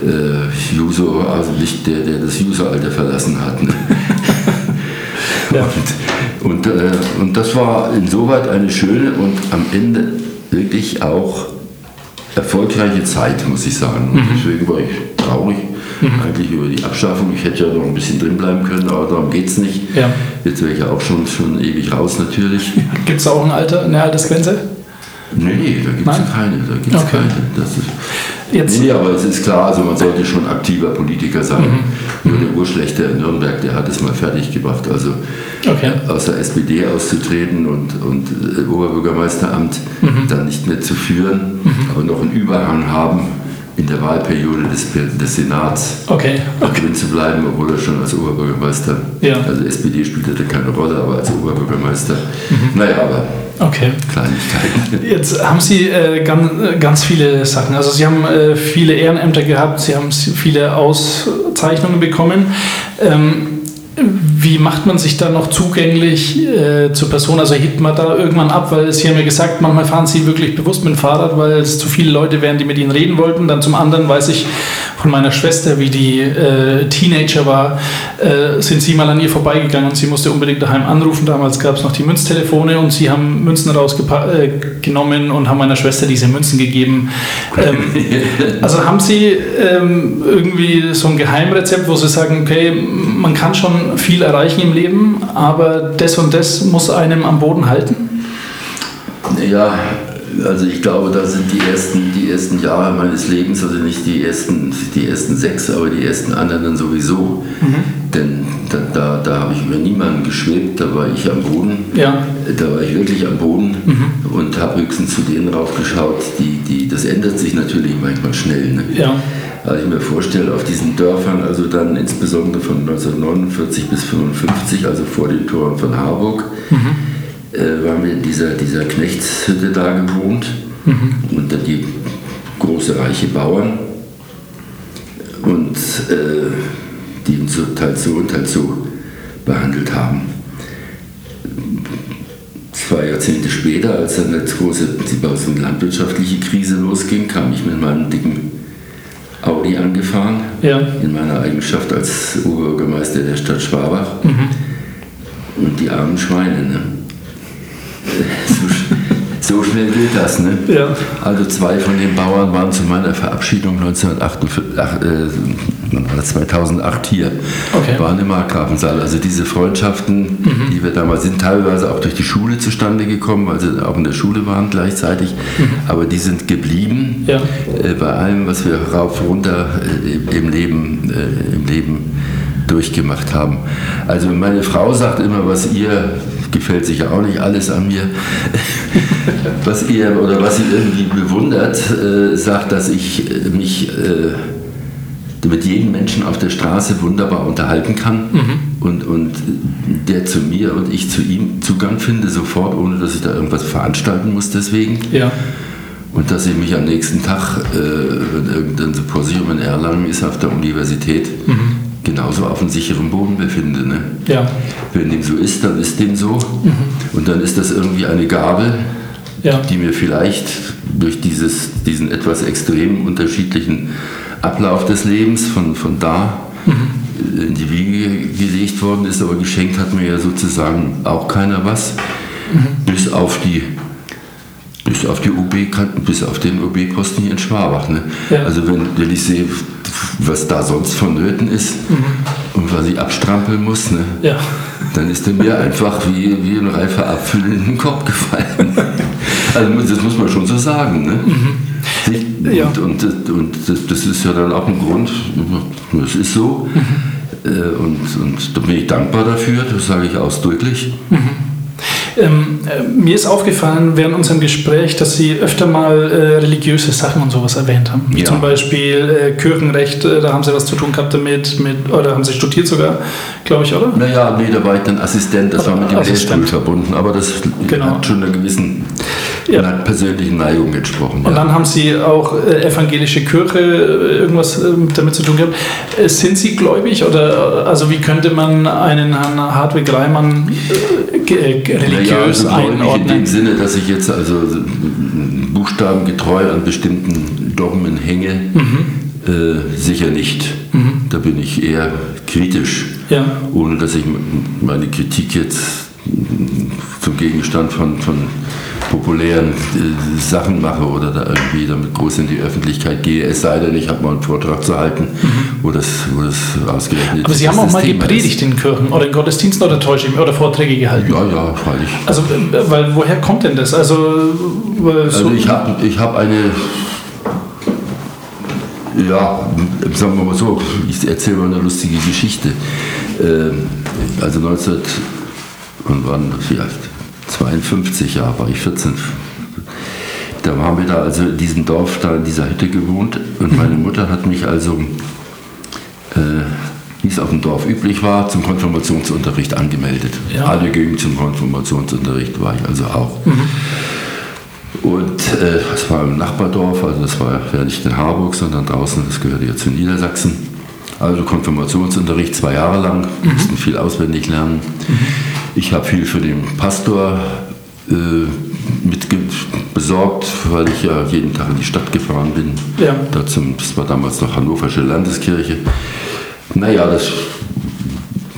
S2: äh, User, also nicht der, der das Useralter verlassen hat. Ne? ja. Und, und, äh, und das war insoweit eine schöne und am Ende wirklich auch erfolgreiche Zeit, muss ich sagen. Und mhm. deswegen war ich traurig mhm. eigentlich über die Abschaffung. Ich hätte ja noch ein bisschen drin bleiben können, aber darum geht es nicht. Ja. Jetzt wäre ich ja auch schon, schon ewig raus natürlich.
S4: Gibt es auch ein Alter, eine Altersgrenze?
S2: Nee, nee, da gibt es keine. Da gibt's okay. keine. Das ist, Jetzt. Nee, aber es ist klar, also man sollte schon aktiver Politiker sein. Mhm. Nur der Urschlechter in Nürnberg, der hat es mal fertig gebracht. Also okay. aus der SPD auszutreten und, und äh, Oberbürgermeisteramt mhm. dann nicht mehr zu führen, mhm. aber noch einen Überhang haben in der Wahlperiode des, des Senats okay. Okay. drin zu bleiben, obwohl er schon als Oberbürgermeister, ja. also SPD spielte da keine Rolle, aber als Oberbürgermeister, mhm. naja, aber okay. Kleinigkeiten.
S4: Jetzt haben Sie äh, ganz, ganz viele Sachen, also Sie haben äh, viele Ehrenämter gehabt, Sie haben viele Auszeichnungen bekommen. Ähm, wie macht man sich da noch zugänglich äh, zur Person? Also hebt man da irgendwann ab, weil Sie haben ja gesagt, manchmal fahren Sie wirklich bewusst mit dem Fahrrad, weil es zu viele Leute wären, die mit Ihnen reden wollten. Dann zum anderen weiß ich von meiner Schwester, wie die äh, Teenager war, äh, sind Sie mal an ihr vorbeigegangen und sie musste unbedingt daheim anrufen. Damals gab es noch die Münztelefone und Sie haben Münzen rausgenommen äh, und haben meiner Schwester diese Münzen gegeben. Ähm, also haben Sie ähm, irgendwie so ein Geheimrezept, wo Sie sagen, okay, man kann schon viel erreichen im Leben, aber das und das muss einem am Boden halten?
S2: Ja, also ich glaube, da sind die ersten, die ersten Jahre meines Lebens, also nicht die ersten, die ersten sechs, aber die ersten anderen sowieso. Mhm. Denn da, da, da habe ich über niemanden geschwebt, da war ich am Boden. Ja. Da war ich wirklich am Boden mhm. und habe höchstens zu denen raufgeschaut, die, die, das ändert sich natürlich manchmal schnell. Ne? Ja. Also ich mir vorstelle, auf diesen Dörfern, also dann insbesondere von 1949 bis 1955, also vor den Toren von Harburg, mhm. Äh, waren wir in dieser, dieser Knechtshütte da gewohnt mhm. und dann die große reiche Bauern und äh, die uns so, teils so und teils so behandelt haben. Zwei Jahrzehnte später, als dann eine große die landwirtschaftliche Krise losging, kam ich mit meinem dicken Audi angefahren, ja. in meiner Eigenschaft als Oberbürgermeister der Stadt Schwabach. Mhm. Und die armen Schweine. Ne? So, schnell geht das. Ne? Ja. Also zwei von den Bauern waren zu meiner Verabschiedung 1948, äh, 2008 hier, okay. waren im Markgrafensaal. Also diese Freundschaften, mhm. die wir damals sind, teilweise auch durch die Schule zustande gekommen, weil sie auch in der Schule waren gleichzeitig. Mhm. Aber die sind geblieben ja. äh, bei allem, was wir rauf runter äh, im Leben, äh, im Leben durchgemacht haben. Also meine Frau sagt immer, was ihr gefällt sich ja auch nicht alles an mir. was ihr oder was sie irgendwie bewundert, äh, sagt, dass ich äh, mich äh, mit jedem Menschen auf der Straße wunderbar unterhalten kann mhm. und, und der zu mir und ich zu ihm Zugang finde, sofort, ohne dass ich da irgendwas veranstalten muss deswegen. Ja. Und dass ich mich am nächsten Tag, äh, wenn irgendein Symposium in Erlangen ist, auf der Universität, mhm genauso auf einem sicheren Boden befinde. Ne? Ja. Wenn dem so ist, dann ist dem so. Mhm. Und dann ist das irgendwie eine Gabe, ja. die mir vielleicht durch dieses, diesen etwas extrem unterschiedlichen Ablauf des Lebens von, von da mhm. in die Wiege gelegt worden ist. Aber geschenkt hat mir ja sozusagen auch keiner was, mhm. bis auf die Bis auf, die OB, bis auf den OB-Posten hier in Schwabach. Ne?
S4: Ja.
S2: Also wenn, wenn ich sehe, was da sonst vonnöten ist
S4: Mhm.
S2: und was ich abstrampeln muss, ne?
S4: Ja.
S2: dann ist er mir einfach wie, wie ein reifer Apfel in den Kopf gefallen. Also das muss man schon so sagen. Ne?
S4: Mhm. Ja.
S2: Und, und, das- und das- ist ja dann auch ein Grund, das ist so.
S4: Mhm.
S2: Äh, Und, und da bin ich dankbar dafür, das sage ich ausdrücklich.
S4: Ähm, äh, mir ist aufgefallen während unserem Gespräch, dass Sie öfter mal äh, religiöse Sachen und sowas erwähnt haben. Wie
S2: Ja.
S4: zum Beispiel äh, Kirchenrecht, äh, da haben Sie was zu tun gehabt damit, mit, oder haben Sie studiert sogar, glaube ich, oder?
S2: Naja, nee, da war ich dann Assistent, das war mit dem. Lehrstuhl verbunden, aber das
S4: Genau.
S2: hat schon einer gewissen
S4: Ja.
S2: einer persönlichen Neigung entsprochen.
S4: Und
S2: ja.
S4: dann haben Sie auch äh, evangelische Kirche äh, irgendwas äh, damit zu tun gehabt. Sind Sie gläubig oder also wie könnte man einen Herrn Hartwig Reimann religiös
S2: naja, also gläubig in dem
S4: einordnen?
S2: Sinne, dass ich jetzt also buchstabengetreu an bestimmten Dogmen hänge,
S4: Mhm.
S2: äh, sicher nicht. Da bin ich eher kritisch,
S4: Ja.
S2: ohne dass ich meine Kritik jetzt zum Gegenstand von, von populären äh, Sachen mache oder da irgendwie damit groß in die Öffentlichkeit gehe. Es sei denn, ich habe mal einen Vortrag zu halten, wo, das, wo das ausgerechnet
S4: Mhm. Aber Sie haben auch mal
S2: Thema
S4: gepredigt in Kirchen oder in Gottesdiensten oder täusche ich mich oder Vorträge gehalten.
S2: Ist. Ja, ja, freilich.
S4: Also, äh, weil woher kommt denn das? Also, so,
S2: Also ich habe ich hab eine, ja, sagen wir mal so, ich erzähle mal eine lustige Geschichte. Ähm, Also 19, und wann, vielleicht 52 Jahre war ich 14. Da waren wir da also in diesem Dorf, da in dieser Hütte gewohnt und meine Mutter hat mich also, äh, wie es auf dem Dorf üblich war, zum Konfirmationsunterricht angemeldet.
S4: Ja.
S2: Alle gingen zum Konfirmationsunterricht, war ich also auch. Und äh, das war im Nachbardorf, also das war ja nicht in Harburg, sondern draußen, das gehörte ja zu Niedersachsen. Also Konfirmationsunterricht zwei Jahre lang, mussten viel auswendig lernen. Ich habe viel für den Pastor äh, mit besorgt, weil ich ja jeden Tag in die Stadt gefahren bin.
S4: Ja.
S2: Da zum, das war damals noch Hannoversche Landeskirche. Naja, das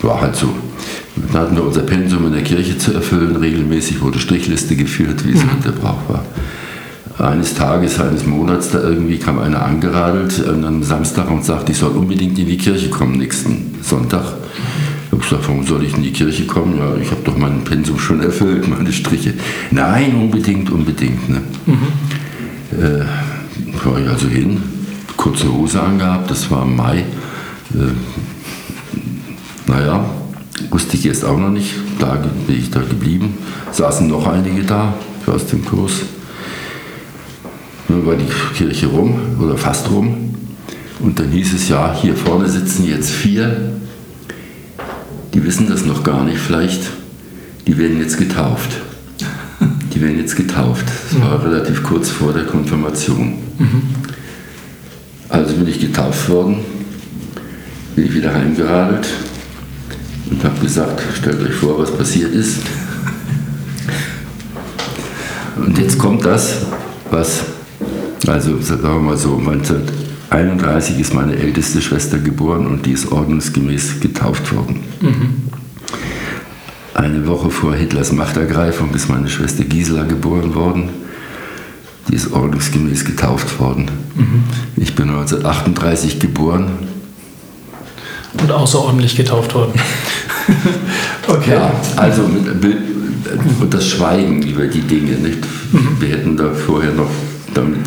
S2: war halt so. Da hatten wir unser Pensum in der Kirche zu erfüllen. Regelmäßig wurde Strichliste geführt, wie es halt der Brauch war. Eines Tages, eines Monats, da irgendwie kam einer angeradelt an einem Samstag und sagte, ich soll unbedingt in die Kirche kommen nächsten Sonntag. Ich habe gesagt, warum soll ich in die Kirche kommen? Ja, ich habe doch mein Pensum schon erfüllt, meine Striche. Nein, unbedingt, unbedingt. Ne? Äh, war ich also hin, kurze Hose angehabt, das war im Mai. Äh, naja, wusste ich erst auch noch nicht. Da bin ich da geblieben. Saßen noch einige da aus dem Kurs. Dann war die Kirche rum oder fast rum. Und dann hieß es ja, hier vorne sitzen jetzt vier, die wissen das noch gar nicht vielleicht, die werden jetzt getauft. Die werden jetzt getauft. Das war relativ kurz vor der Konfirmation. Also bin ich getauft worden, bin ich wieder heimgeradelt und habe gesagt, stellt euch vor, was passiert ist. Und jetzt kommt das, was, also sagen wir mal so, 1931 ist meine älteste Schwester geboren und die ist ordnungsgemäß getauft worden. Eine Woche vor Hitlers Machtergreifung ist meine Schwester Gisela geboren worden. Die ist ordnungsgemäß getauft worden. Ich bin 1938 geboren.
S4: und außerordentlich getauft worden. okay.
S2: Ja, also mit, mit, und das Schweigen über die Dinge. Nicht? Wir hätten da vorher noch damit,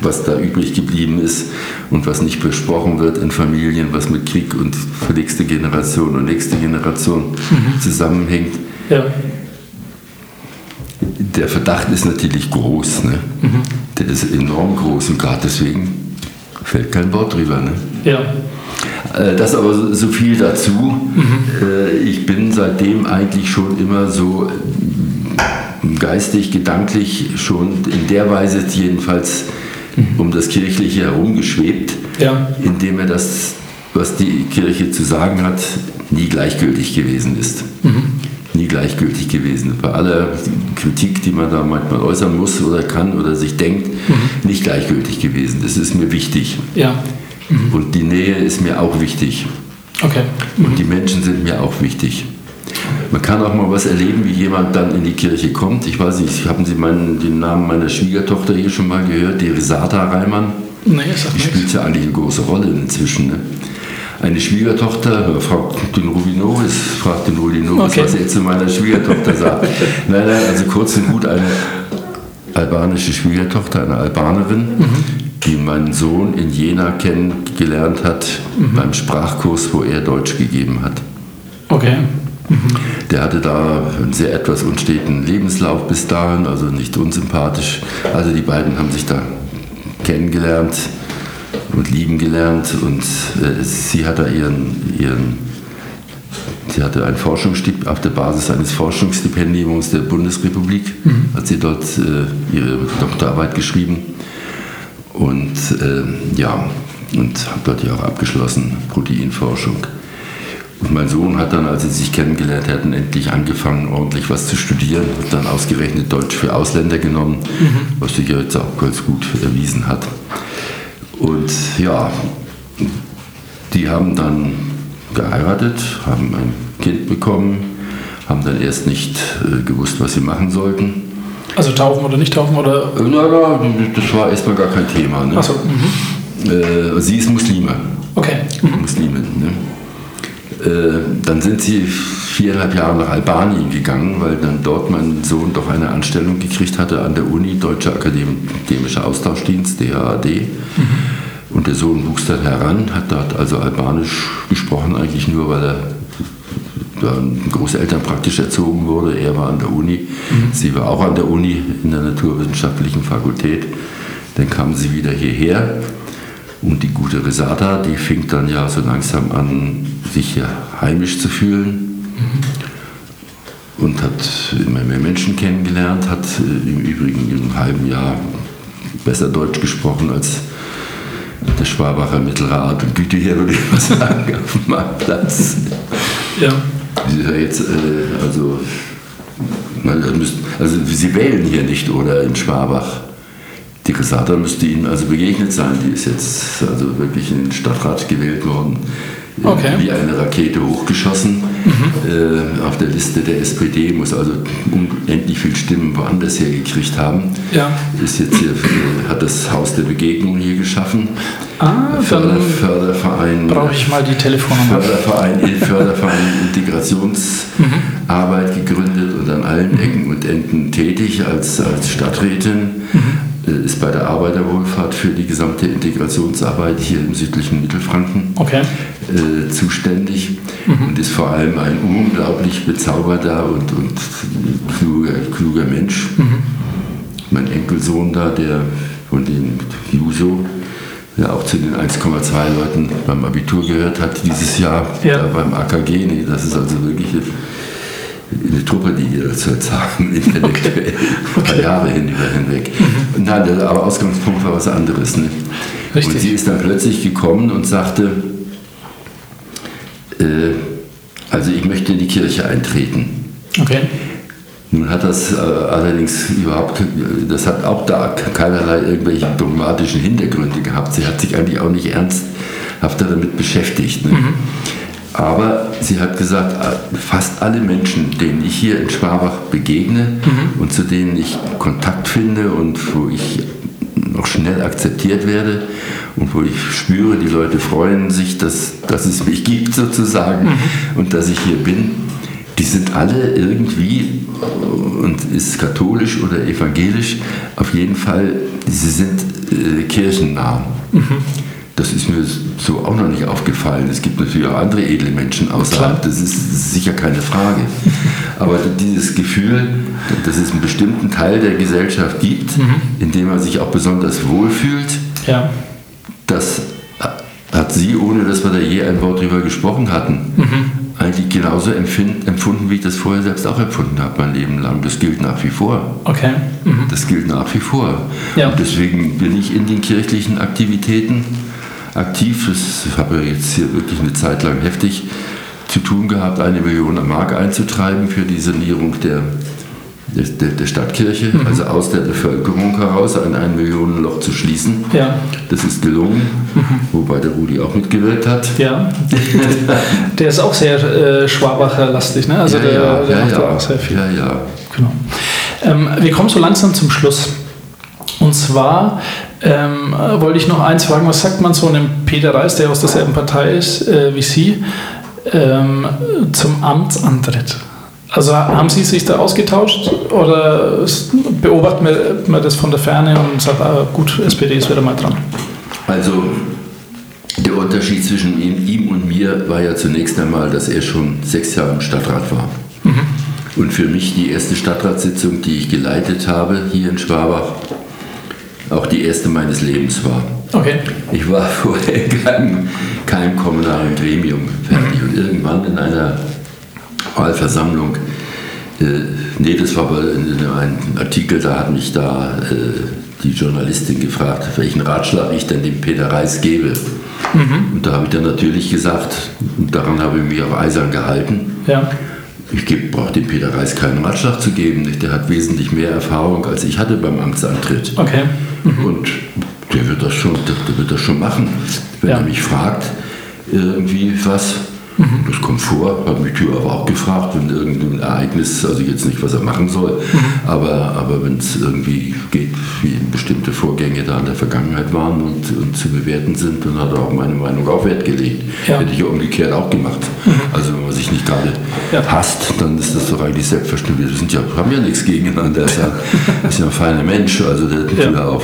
S2: was da übrig geblieben ist und was nicht besprochen wird in Familien, was mit Krieg und für nächste Generation und nächste Generation zusammenhängt.
S4: Ja.
S2: Der Verdacht ist natürlich groß. Ne? Der ist enorm groß und gerade deswegen fällt kein Wort drüber. Ne?
S4: Ja.
S2: Äh, Das aber so- viel dazu. Äh, Ich bin seitdem eigentlich schon immer so geistig, gedanklich schon in der Weise jedenfalls um das Kirchliche herumgeschwebt,
S4: Ja.
S2: indem er das, was die Kirche zu sagen hat, nie gleichgültig gewesen ist. Nie gleichgültig gewesen. Bei aller Kritik, die man da manchmal äußern muss oder kann oder sich denkt, nicht gleichgültig gewesen. Das ist mir wichtig.
S4: Ja.
S2: Und die Nähe ist mir auch wichtig.
S4: Okay.
S2: Und die Menschen sind mir auch wichtig. Man kann auch mal was erleben, wie jemand dann in die Kirche kommt. Ich weiß nicht, haben Sie meinen, den Namen meiner Schwiegertochter hier schon mal gehört, die Risata Reimann?
S4: Nee,
S2: Die spielt ja eigentlich eine große Rolle inzwischen. Ne? Eine Schwiegertochter, fragt den Rubinoris, fragt den Rubinoris,
S4: Okay.
S2: was er zu meiner Schwiegertochter sagt. nein, nein, also kurz und gut eine albanische Schwiegertochter, eine Albanerin, die meinen Sohn in Jena kennengelernt hat beim Sprachkurs, wo er Deutsch gegeben hat.
S4: Okay.
S2: Der hatte da einen sehr etwas unsteten Lebenslauf bis dahin, also nicht unsympathisch. Also die beiden haben sich da kennengelernt und lieben gelernt und äh, sie hat da ihren, ihren sie hatte ein Forschungsstip auf der Basis eines Forschungsstipendiums der Bundesrepublik, hat sie dort äh, ihre Doktorarbeit geschrieben und äh, ja, und hat dort ja auch abgeschlossen, Proteinforschung. Und mein Sohn hat dann, als sie sich kennengelernt hatten, endlich angefangen, ordentlich was zu studieren. Hat dann ausgerechnet Deutsch für Ausländer genommen, was sich ja jetzt auch ganz gut erwiesen hat. Und ja, die haben dann geheiratet, haben ein Kind bekommen, haben dann erst nicht äh, gewusst, was sie machen sollten.
S4: Also taufen oder nicht taufen oder.
S2: Äh, Na, na, das war erstmal gar kein Thema. Ne?
S4: Achso. Mhm.
S2: Äh, sie ist Muslime.
S4: Okay. Mhm.
S2: Muslimin. Ne? Äh, dann sind sie viereinhalb Jahre nach Albanien gegangen, weil dann dort mein Sohn doch eine Anstellung gekriegt hatte an der Uni, Deutscher Akademischer Austauschdienst, DAAD. Und der Sohn wuchs dann heran, hat dort also Albanisch gesprochen, eigentlich nur, weil er da Großeltern praktisch erzogen wurde. Er war an der Uni, sie war auch an der Uni in der Naturwissenschaftlichen Fakultät. Dann kamen sie wieder hierher und die gute Resata, die fing dann ja so langsam an, sich hier heimisch zu fühlen und hat immer mehr Menschen kennengelernt, hat äh, im Übrigen in einem halben Jahr besser Deutsch gesprochen als der Schwabacher mittlerer Art und Güte her, würde ich mal sagen, auf dem Marktplatz.
S4: Ja.
S2: Jetzt, äh, also, also Sie wählen hier nicht, oder in Schwabach? Die Resata müsste Ihnen also begegnet sein. Die ist jetzt also wirklich in den Stadtrat gewählt worden. äh,
S4: Okay.
S2: Wie eine Rakete hochgeschossen. Äh, auf der Liste der SPD muss also unendlich viel Stimmen woanders hergekriegt haben.
S4: Ja.
S2: Ist jetzt hier, äh, hat das Haus der Begegnung hier geschaffen.
S4: Ah,
S2: Förder, Förderverein.
S4: brauche ich mal die Telefonnummer.
S2: Förderverein, Förderverein Integrationsarbeit gegründet und an allen Ecken und Enden tätig als, als Stadträtin. Äh, Ist bei der Arbeiterwohlfahrt für die gesamte Integrationsarbeit hier im südlichen Mittelfranken
S4: Okay.
S2: äh, zuständig und ist vor allem ein unglaublich bezauberter und, und kluger, kluger Mensch. Mein Enkelsohn da, der von dem Juso, der auch zu den 1,2 Leuten beim Abitur gehört hat dieses Jahr,
S4: Ja.
S2: da beim AKG. Nee, das ist also wirklich eine, eine Truppe, die wir zurzeit haben, intellektuell,
S4: Okay.
S2: drei Jahre hinüber hinweg. Nein, der, aber Ausgangspunkt war was anderes. Ne?
S4: Richtig.
S2: Und sie ist dann plötzlich gekommen und sagte, äh, also ich möchte in die Kirche eintreten.
S4: Okay.
S2: Nun hat das äh, allerdings überhaupt, das hat auch da keinerlei irgendwelche dogmatischen Hintergründe gehabt. Sie hat sich eigentlich auch nicht ernsthafter damit beschäftigt. Ne? Aber sie hat gesagt, äh, fast alle Menschen, denen ich hier in Schwabach begegne und zu denen ich Kontakt finde und wo ich noch schnell akzeptiert werde und wo ich spüre, die Leute freuen sich, dass, dass es mich gibt sozusagen und dass ich hier bin, die sind alle irgendwie und ist katholisch oder evangelisch, auf jeden Fall, sie sind äh, kirchennah. Das ist mir so auch noch nicht aufgefallen. Es gibt natürlich auch andere edle Menschen außerhalb,
S4: Klar.
S2: das ist sicher keine Frage. Aber dieses Gefühl, dass es einen bestimmten Teil der Gesellschaft gibt, in dem man sich auch besonders wohlfühlt,
S4: Ja.
S2: das hat sie, ohne dass wir da je ein Wort drüber gesprochen hatten, eigentlich genauso empfunden, wie ich das vorher selbst auch empfunden habe, mein Leben lang. Das gilt nach wie vor.
S4: Okay. Mhm.
S2: Das gilt nach wie vor.
S4: Ja.
S2: Und deswegen bin ich in den kirchlichen Aktivitäten aktiv. Das- Ich habe ja jetzt hier wirklich eine Zeit lang heftig zu tun gehabt, eine Million Mark einzutreiben für die Sanierung der, der, der, Stadtkirche, also aus der Bevölkerung heraus, ein ein Millionen Loch zu schließen.
S4: Ja.
S2: Das ist gelungen, wobei der Rudi auch mitgewirkt hat.
S4: Ja. der ist auch sehr äh, Schwabacher-lastig, ne? Also
S2: ja,
S4: der,
S2: ja,
S4: der
S2: ja,
S4: macht
S2: ja,
S4: auch sehr viel.
S2: ja, ja.
S4: Genau. Ähm, wir kommen so langsam zum Schluss. Und zwar ähm, äh, wollte ich noch eins fragen, was sagt man so einem Peter Reis, der aus derselben Partei ist äh, wie Sie, ähm, zum Amtsantritt? Also haben Sie sich da ausgetauscht oder beobachtet man, das von der Ferne und sagt, ah, gut, SPD ist wieder mal dran?
S2: Also der Unterschied zwischen ihm, ihm und mir war ja zunächst einmal, dass er schon sechs Jahre im Stadtrat war. Und für mich die erste Stadtratssitzung, die ich geleitet habe hier in Schwabach, auch die erste meines Lebens war.
S4: Okay.
S2: Ich war vorher in keinem, keinem kommunalen Gremium fertig und irgendwann in einer Wahlversammlung, äh, nee, das war aber in, in einem Artikel, da hat mich da äh, die Journalistin gefragt, welchen Ratschlag ich denn dem Peter Reis gebe. Und da habe ich dann natürlich gesagt, und daran habe ich mich auch eisern gehalten,
S4: Ja.
S2: Ich brauche dem Peter Reis keinen Ratschlag zu geben. nicht? Der hat wesentlich mehr Erfahrung, als ich hatte beim Amtsantritt.
S4: Okay.
S2: Und der wird das schon, der, der wird das schon machen. Wenn
S4: Ja.
S2: er mich fragt, irgendwie was, das kommt vor, hat mich Tür aber auch gefragt, wenn irgendein Ereignis, also jetzt nicht, was er machen soll, aber, aber wenn es irgendwie geht, wie bestimmte Vorgänge da in der Vergangenheit waren und, und zu bewerten sind, dann hat er auch meine Meinung auf Wert gelegt.
S4: Ja.
S2: Hätte ich ja umgekehrt auch gemacht. Also wenn man sich nicht gerade
S4: Ja.
S2: hasst, dann ist das doch eigentlich selbstverständlich. Wir sind ja, haben ja nichts gegeneinander. Er ist ja, ist ja ein feiner Mensch, also der
S4: Ja.
S2: ja. auch,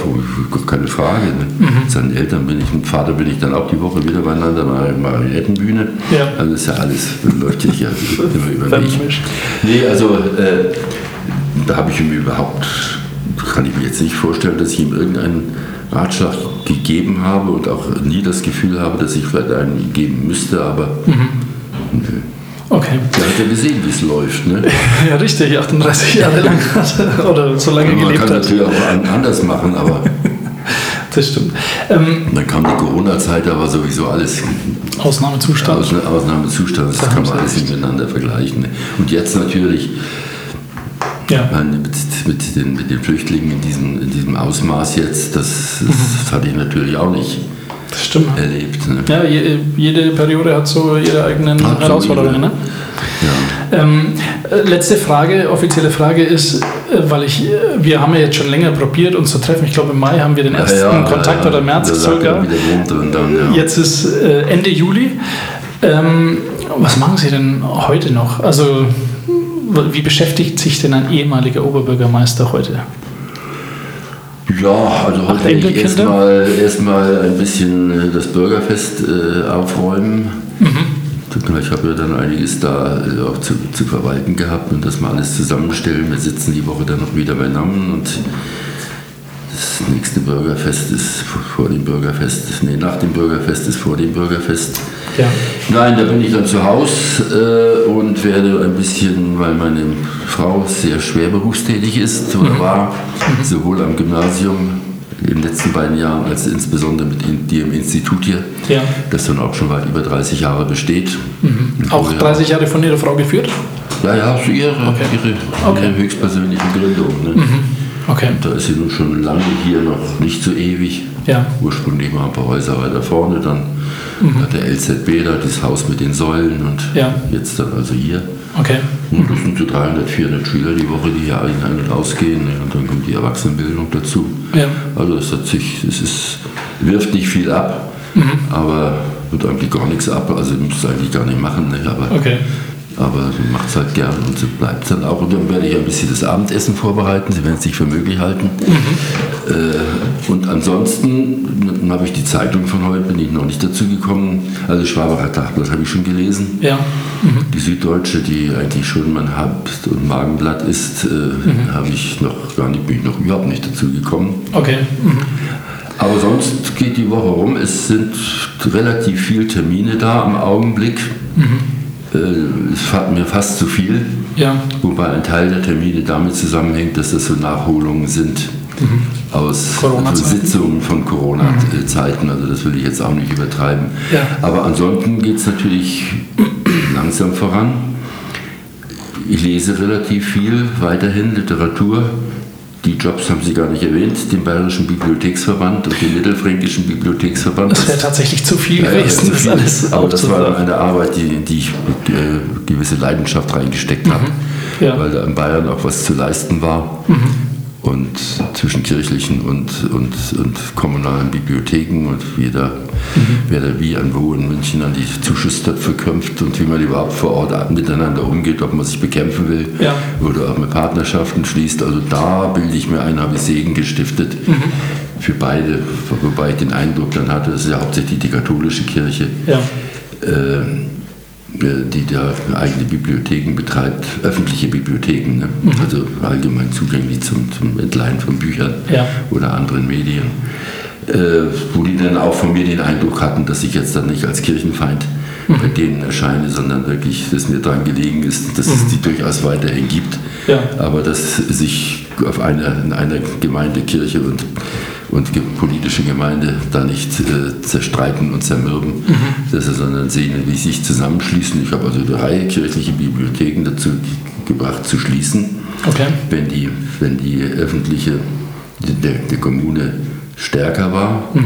S2: keine Frage. Ne? Seinen Eltern bin ich, mit Vater bin ich dann auch die Woche wieder beieinander, mal Marionettenbühne.
S4: Ja.
S2: Also ist ja alles, läuft ja immer über mich. Nee, also äh, da habe ich ihm überhaupt, kann ich mir jetzt nicht vorstellen, dass ich ihm irgendeinen Ratschlag gegeben habe und auch nie das Gefühl habe, dass ich vielleicht einen geben müsste, aber nö.
S4: Okay.
S2: Der hat ja gesehen, wie es läuft. Ne?
S4: Ja, richtig, 38 Jahre lang hat er- oder so lange
S2: Man
S4: gelebt
S2: kann
S4: hat.
S2: natürlich auch an- anders machen, aber
S4: Das stimmt. Ähm,
S2: dann kam die Corona-Zeit, da war sowieso alles
S4: Ausnahmezustand.
S2: Aus, Ausnahmezustand, das
S4: Da
S2: kann man alles
S4: recht.
S2: miteinander vergleichen. Und jetzt natürlich
S4: Ja.
S2: mit, mit, den, mit den Flüchtlingen in diesem, in diesem Ausmaß jetzt, das,
S4: Mhm.
S2: das hatte ich natürlich auch nicht
S4: Das stimmt.
S2: erlebt. Ne?
S4: Ja, je, jede Periode hat so ihre eigenen. Herausforderungen. Ne?
S2: Ja.
S4: Ähm, äh, letzte Frage, offizielle Frage ist, äh, weil ich, äh, wir haben ja jetzt schon länger probiert, uns zu treffen. Ich glaube, im Mai haben wir den ersten Kontakt oder März sogar.
S2: dann, ja.
S4: Jetzt ist äh, Ende Juli. Ähm, was machen Sie denn heute noch? Also, wie beschäftigt sich denn ein ehemaliger Oberbürgermeister heute?
S2: Ja, also heute erstmal erstmal ein bisschen das Bürgerfest äh, aufräumen. Ich habe ja dann einiges da äh, auch zu, zu verwalten gehabt und das mal alles zusammenstellen. Wir sitzen die Woche dann noch wieder beisammen und das nächste Bürgerfest ist vor dem Bürgerfest, nee, nach dem Bürgerfest ist vor dem Bürgerfest.
S4: Ja.
S2: Nein, da bin ich dann zu Hause äh, und werde ein bisschen, weil meine Frau sehr schwer berufstätig ist oder war, sowohl am Gymnasium den letzten beiden Jahren als insbesondere mit in, dir im Institut hier,
S4: Ja.
S2: das dann auch schon weit über 30 Jahre besteht. Und
S4: Auch
S2: vorher-
S4: 30 Jahre von Ihrer Frau geführt?
S2: Ja, ja, so ihre,
S4: Okay.
S2: ihre,
S4: Okay.
S2: ihre höchstpersönliche Gründung. Ne?
S4: Okay.
S2: Da ist sie nun schon lange hier, noch nicht so ewig.
S4: Ja.
S2: Ursprünglich mal ein paar Häuser weiter vorne, dann hat der LZB da das Haus mit den Säulen und
S4: Mhm. Ja.
S2: jetzt dann also hier.
S4: Okay.
S2: Und das sind so 300, 400 Schüler die Woche, die hier ein und ausgehen. ne? Und dann kommt die Erwachsenenbildung dazu.
S4: Ja.
S2: Also es hat sich, es ist, wirft nicht viel ab,
S4: Mhm.
S2: aber wird eigentlich gar nichts ab. Also muss es eigentlich gar nicht machen. Ne? Aber,
S4: Okay.
S2: Aber macht es halt gern und so bleibt es dann auch. Und dann werde ich ein bisschen das Abendessen vorbereiten. Sie werden es nicht für möglich halten. Äh, und ansonsten dann habe ich die Zeitung von heute, bin ich noch nicht dazu gekommen. Also Schwabacher Tagblatt habe ich schon gelesen.
S4: Ja.
S2: Die Süddeutsche, die eigentlich schon mein Haupt- und Magenblatt ist, äh, habe ich noch gar nicht, bin ich noch überhaupt nicht dazu gekommen.
S4: Okay. Mhm.
S2: Aber sonst geht die Woche rum. Es sind relativ viele Termine da im Augenblick. Äh, es hat mir fast zu viel.
S4: Ja.
S2: Wobei ein Teil der Termine damit zusammenhängt, dass das so Nachholungen sind aus
S4: Corona-Zeiten.
S2: von Sitzungen von Corona-Zeiten. Also das will ich jetzt auch nicht übertreiben.
S4: Ja.
S2: Aber ansonsten geht es natürlich langsam voran. ich lese relativ viel, weiterhin Literatur. Die Jobs haben Sie gar nicht erwähnt, den Bayerischen Bibliotheksverband und den Mittelfränkischen Bibliotheksverband.
S4: Das wäre tatsächlich zu viel
S2: Ja, ja,
S4: gewesen,
S2: zu
S4: das
S2: viel.
S4: alles
S2: Aber das war eine Arbeit, die, die ich mit äh, gewisse Leidenschaft reingesteckt habe,
S4: Mhm. Ja. Mhm.
S2: weil da in Bayern auch was zu leisten war. Und zwischen kirchlichen und, und, und kommunalen Bibliotheken und wie da,
S4: Mhm.
S2: wer da wie an wo in München an die Zuschusstöpfe kämpft und wie man überhaupt vor Ort miteinander umgeht, ob man sich bekämpfen will
S4: Ja.
S2: oder auch mit Partnerschaften schließt. Also da bilde ich mir ein, habe ich Segen gestiftet
S4: Mhm.
S2: für beide, wobei ich den Eindruck dann hatte, das ist ja hauptsächlich die katholische Kirche,
S4: Ja.
S2: äh, die da eigene Bibliotheken betreibt, öffentliche Bibliotheken, ne?
S4: Mhm.
S2: also allgemein zugänglich zum, zum Entleihen von Büchern
S4: Ja.
S2: oder anderen Medien, äh, wo die dann auch von mir den Eindruck hatten, dass ich jetzt dann nicht als Kirchenfeind
S4: Mhm.
S2: bei denen erscheine, sondern wirklich, dass mir daran gelegen ist, dass es die durchaus weiterhin gibt,
S4: Mhm. Ja.
S2: aber dass sich auf einer, in einer Gemeinde, Kirche und, und politische Gemeinde da nicht äh, zerstreiten und zermürben,
S4: Mhm.
S2: dass sie, sondern sehen, wie sie sich zusammenschließen. Ich habe also eine Reihe kirchliche Bibliotheken dazu gebracht zu schließen,
S4: Okay.
S2: wenn die, wenn die öffentliche der, der Kommune stärker war
S4: Mhm.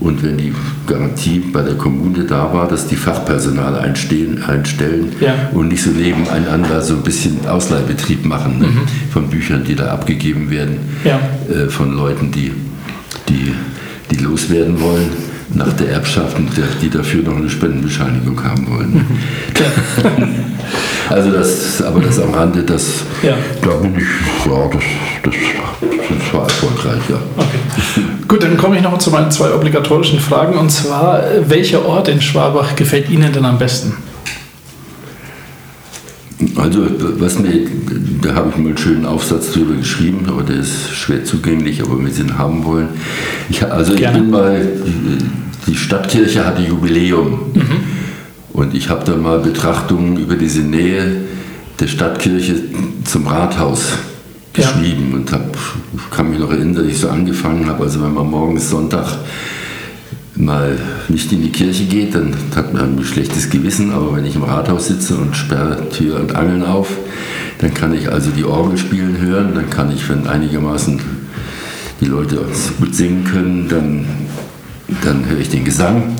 S2: und wenn die Garantie bei der Kommune da war, dass die Fachpersonal einstehen, einstellen
S4: Ja.
S2: und nicht so nebeneinander so ein bisschen Ausleihbetrieb machen ne,
S4: Mhm.
S2: von Büchern, die da abgegeben werden,
S4: Ja.
S2: äh, von Leuten, die, die, die loswerden wollen nach der Erbschaft und die dafür noch eine Spendenbescheinigung haben wollen. Also das, aber das am Rande, das,
S4: Ja.
S2: da bin ich, ja, das, das, das war erfolgreich, ja.
S4: Okay. Gut, dann komme ich noch zu meinen zwei obligatorischen Fragen. Und zwar, welcher Ort in Schwabach gefällt Ihnen denn am besten?
S2: Also, was mir, da habe ich mal einen schönen Aufsatz drüber geschrieben, aber der ist schwer zugänglich, aber Sie ihn haben wollen. Ich, also, ich
S4: Gerne.
S2: bin mal, die Stadtkirche hatte Jubiläum. Und ich habe da mal Betrachtungen über diese Nähe der Stadtkirche zum Rathaus
S4: Ja.
S2: geschrieben und hab, kann mich noch erinnern, dass ich so angefangen habe. Also, wenn man morgens Sonntag mal nicht in die Kirche geht, dann hat man ein schlechtes Gewissen, aber wenn ich im Rathaus sitze und sperre Tür und Angeln auf, dann kann ich also die Orgel spielen hören, dann kann ich, wenn einigermaßen die Leute gut singen können, dann, dann höre ich den Gesang.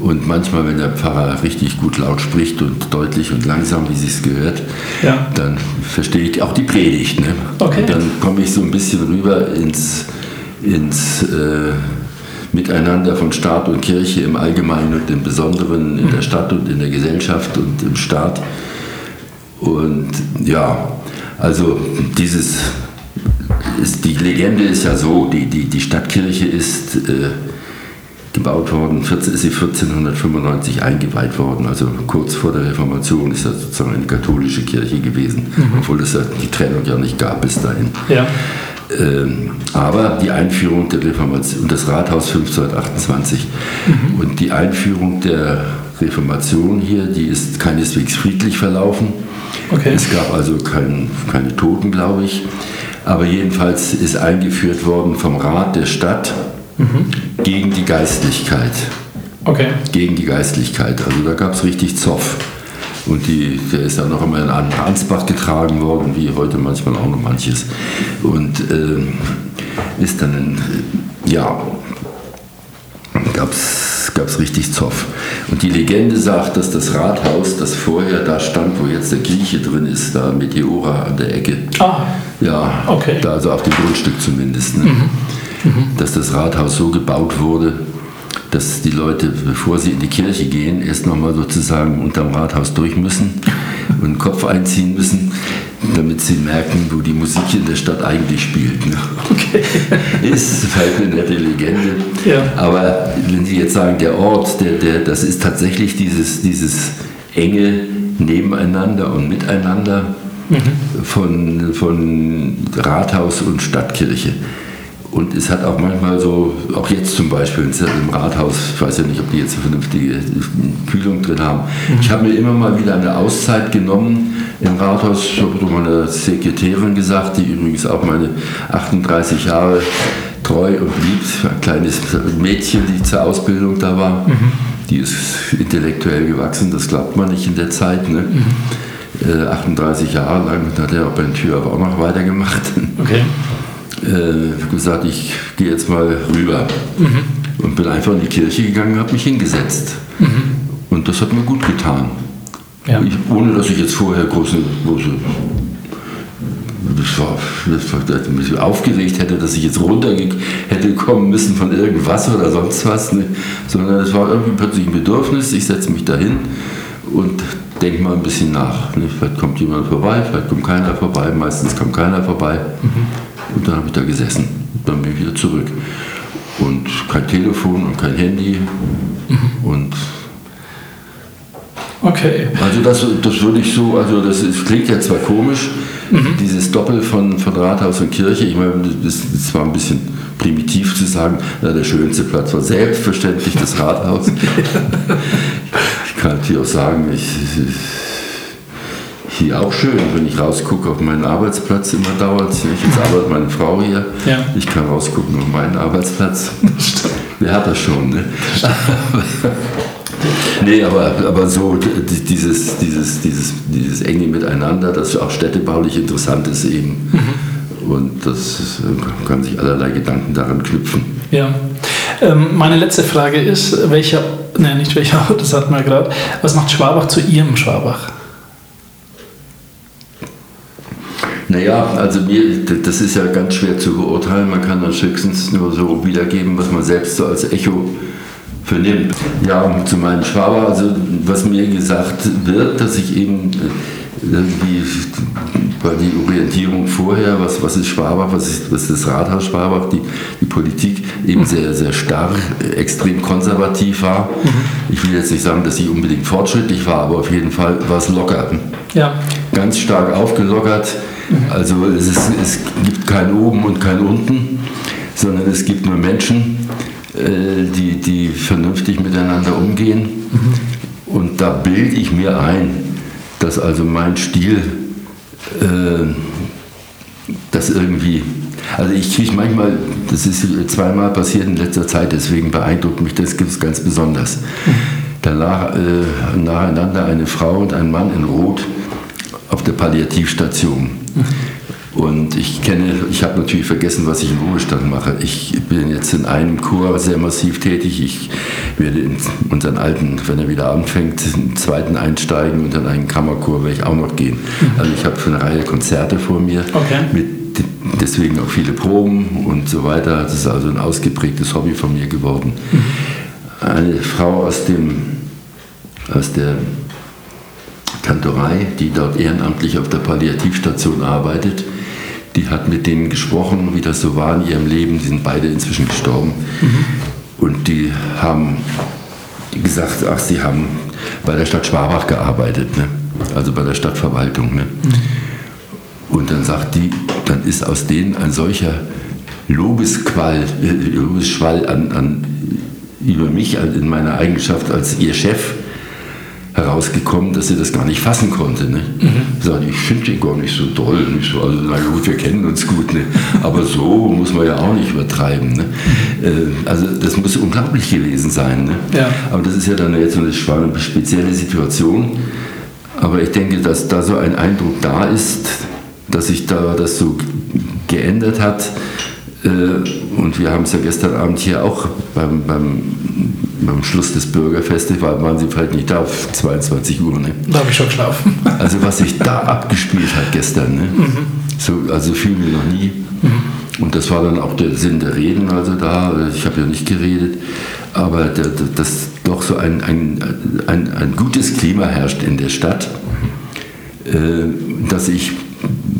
S2: Und manchmal, wenn der Pfarrer richtig gut laut spricht und deutlich und langsam, wie es gehört,
S4: Ja.
S2: dann verstehe ich auch die Predigt. Ne?
S4: Okay.
S2: Und dann komme ich so ein bisschen rüber ins, ins äh, Miteinander von Staat und Kirche im Allgemeinen und im Besonderen in der Stadt und in der Gesellschaft und im Staat. Und ja, also dieses, ist, die Legende ist ja so, die, die, die Stadtkirche ist äh, gebaut worden, 14, ist sie 1495 eingeweiht worden, also kurz vor der Reformation ist das sozusagen eine katholische Kirche gewesen, obwohl es ja die Trennung ja nicht gab bis dahin.
S4: Ja.
S2: Ähm, aber die Einführung der Reformation, das Rathaus 1528 und die Einführung der Reformation hier, die ist keineswegs friedlich verlaufen.
S4: Okay.
S2: Es gab also kein, keine Toten, glaube ich. Aber jedenfalls ist eingeführt worden vom Rat der Stadt gegen die Geistlichkeit
S4: Okay.
S2: gegen die Geistlichkeit. Also da gab es richtig Zoff. Und die, der ist dann noch immer in Ansbach getragen worden, wie heute manchmal auch noch manches. Und ähm, ist dann, in, ja, gab es richtig Zoff. Und die Legende sagt, dass das Rathaus, das vorher da stand, wo jetzt der Grieche drin ist, da Meteora an der Ecke,
S4: Ah,
S2: ja,
S4: Okay.
S2: da also auf dem Grundstück zumindest, ne? dass das Rathaus so gebaut wurde, dass die Leute, bevor sie in die Kirche gehen, erst nochmal sozusagen unterm Rathaus durch müssen und den Kopf einziehen müssen, damit sie merken, wo die Musik in der Stadt eigentlich spielt. Ne?
S4: okay.
S2: Ist halt eine nette Legende.
S4: Ja.
S2: Aber wenn Sie jetzt sagen, der Ort, der, der, das ist tatsächlich dieses, dieses enge Nebeneinander und Miteinander von, von Rathaus und Stadtkirche. Und es hat auch manchmal so, auch jetzt zum Beispiel im Rathaus, ich weiß ja nicht, ob die jetzt eine vernünftige Kühlung drin haben. Ich habe mir immer mal wieder eine Auszeit genommen im Rathaus. Ich habe meiner Sekretärin gesagt, die übrigens auch meine 38 Jahre treu und liebt, ein kleines Mädchen, die zur Ausbildung da war. Die ist intellektuell gewachsen, das glaubt man nicht in der Zeit. Ne? äh, 38 Jahre lang, und hat er auch bei den Tür auch noch weitergemacht.
S4: Okay.
S2: Äh, gesagt, ich gehe jetzt mal rüber. Und bin einfach in die Kirche gegangen, habe mich hingesetzt. Und das hat mir gut getan.
S4: Ja.
S2: Ich, ohne dass ich jetzt vorher große, große das war, das war, dass ich mich aufgeregt hätte, dass ich jetzt runter hätte kommen müssen von irgendwas oder sonst was, ne? sondern es war irgendwie plötzlich ein Bedürfnis, ich setze mich dahin und denke mal ein bisschen nach. Ne? Vielleicht kommt jemand vorbei, vielleicht kommt keiner vorbei, meistens kommt keiner vorbei. Und dann habe ich da gesessen. Dann bin ich wieder zurück. Und kein Telefon und kein Handy. Und
S4: Okay.
S2: also das, das würde ich so, also das ist, klingt ja zwar komisch, dieses Doppel von, von Rathaus und Kirche, ich meine, das ist zwar ein bisschen primitiv zu sagen, na, der schönste Platz war selbstverständlich das Rathaus. ich kann natürlich auch sagen, ich, hier auch schön, wenn ich rausgucke auf meinen Arbeitsplatz immer dauert es. Jetzt arbeitet meine Frau hier,
S4: Ja.
S2: ich kann rausgucken auf meinen Arbeitsplatz. Wer hat das schon, ne? Nee, aber, aber so dieses, dieses, dieses, dieses enge Miteinander, das auch städtebaulich interessant ist eben. Und das ist, äh, kann sich allerlei Gedanken daran knüpfen.
S4: Ja. Ähm, meine letzte Frage ist, welcher, ne, nicht welcher das hatten wir gerade, was macht Schwabach zu Ihrem Schwabach?
S2: Naja, also mir, das ist ja ganz schwer zu beurteilen. Man kann das höchstens nur so wiedergeben, was man selbst so als Echo vernimmt. Ja, zu meinem Schwaber, also was mir gesagt wird, dass ich eben bei die Orientierung vorher, was, was ist Schwabach, was ist, was ist das Rathaus Schwabach, die, die Politik eben sehr, sehr starr, extrem konservativ war. Ich will jetzt nicht sagen, dass sie unbedingt fortschrittlich war, aber auf jeden Fall war es locker
S4: Ja.
S2: ganz stark aufgelockert. Also es, ist, es gibt kein Oben und kein Unten, sondern es gibt nur Menschen, äh, die, die vernünftig miteinander umgehen. Und da bilde ich mir ein, dass also mein Stil äh, das irgendwie, also ich kriege manchmal, das ist zweimal passiert in letzter Zeit, deswegen beeindruckt mich das ganz besonders. Da lag äh, nacheinander eine Frau und ein Mann in Rot auf der Palliativstation. Und ich kenne, ich habe natürlich vergessen, was ich im Ruhestand mache. Ich bin jetzt in einem Chor sehr massiv tätig. Ich werde in unseren alten, wenn er wieder anfängt, einen zweiten einsteigen und in einen Kammerchor werde ich auch noch gehen. Also ich habe eine Reihe Konzerte vor mir,
S4: Okay.
S2: mit deswegen auch viele Proben und so weiter. Das ist also ein ausgeprägtes Hobby von mir geworden. Eine Frau aus dem aus der Kantorei, die dort ehrenamtlich auf der Palliativstation arbeitet. Die hat mit denen gesprochen, wie das so war in ihrem Leben. Die sind beide inzwischen gestorben. Und die haben gesagt, ach, sie haben bei der Stadt Schwabach gearbeitet, ne? also bei der Stadtverwaltung. Ne? Und dann sagt die, dann ist aus denen ein solcher Lobesquall, äh, Lobesschwall an, an, über mich an- in meiner Eigenschaft als ihr Chef herausgekommen, dass sie das gar nicht fassen konnte. Ne? Sagt, ich finde den gar nicht so doll. Nicht so, also, na gut, wir kennen uns gut. Ne? Aber so muss man ja auch nicht übertreiben. Ne? Äh, also das muss unglaublich gewesen sein. Ne?
S4: Ja.
S2: Aber das ist ja dann jetzt so eine spezielle Situation. Aber ich denke, dass da so ein Eindruck da ist, dass sich da das so geändert hat. Äh, Und wir haben es ja gestern Abend hier auch beim, beim, beim Schluss des Bürgerfestes, war- waren Sie vielleicht nicht da, auf 22 Uhr. Ne?
S4: Da habe ich schon geschlafen.
S2: Also was sich da abgespielt hat gestern, ne? so, also viel wie noch nie. Und das war dann auch der Sinn der Reden, also da, ich habe ja nicht geredet, aber der, der, dass doch so ein, ein, ein, ein gutes Klima herrscht in der Stadt, äh, das ich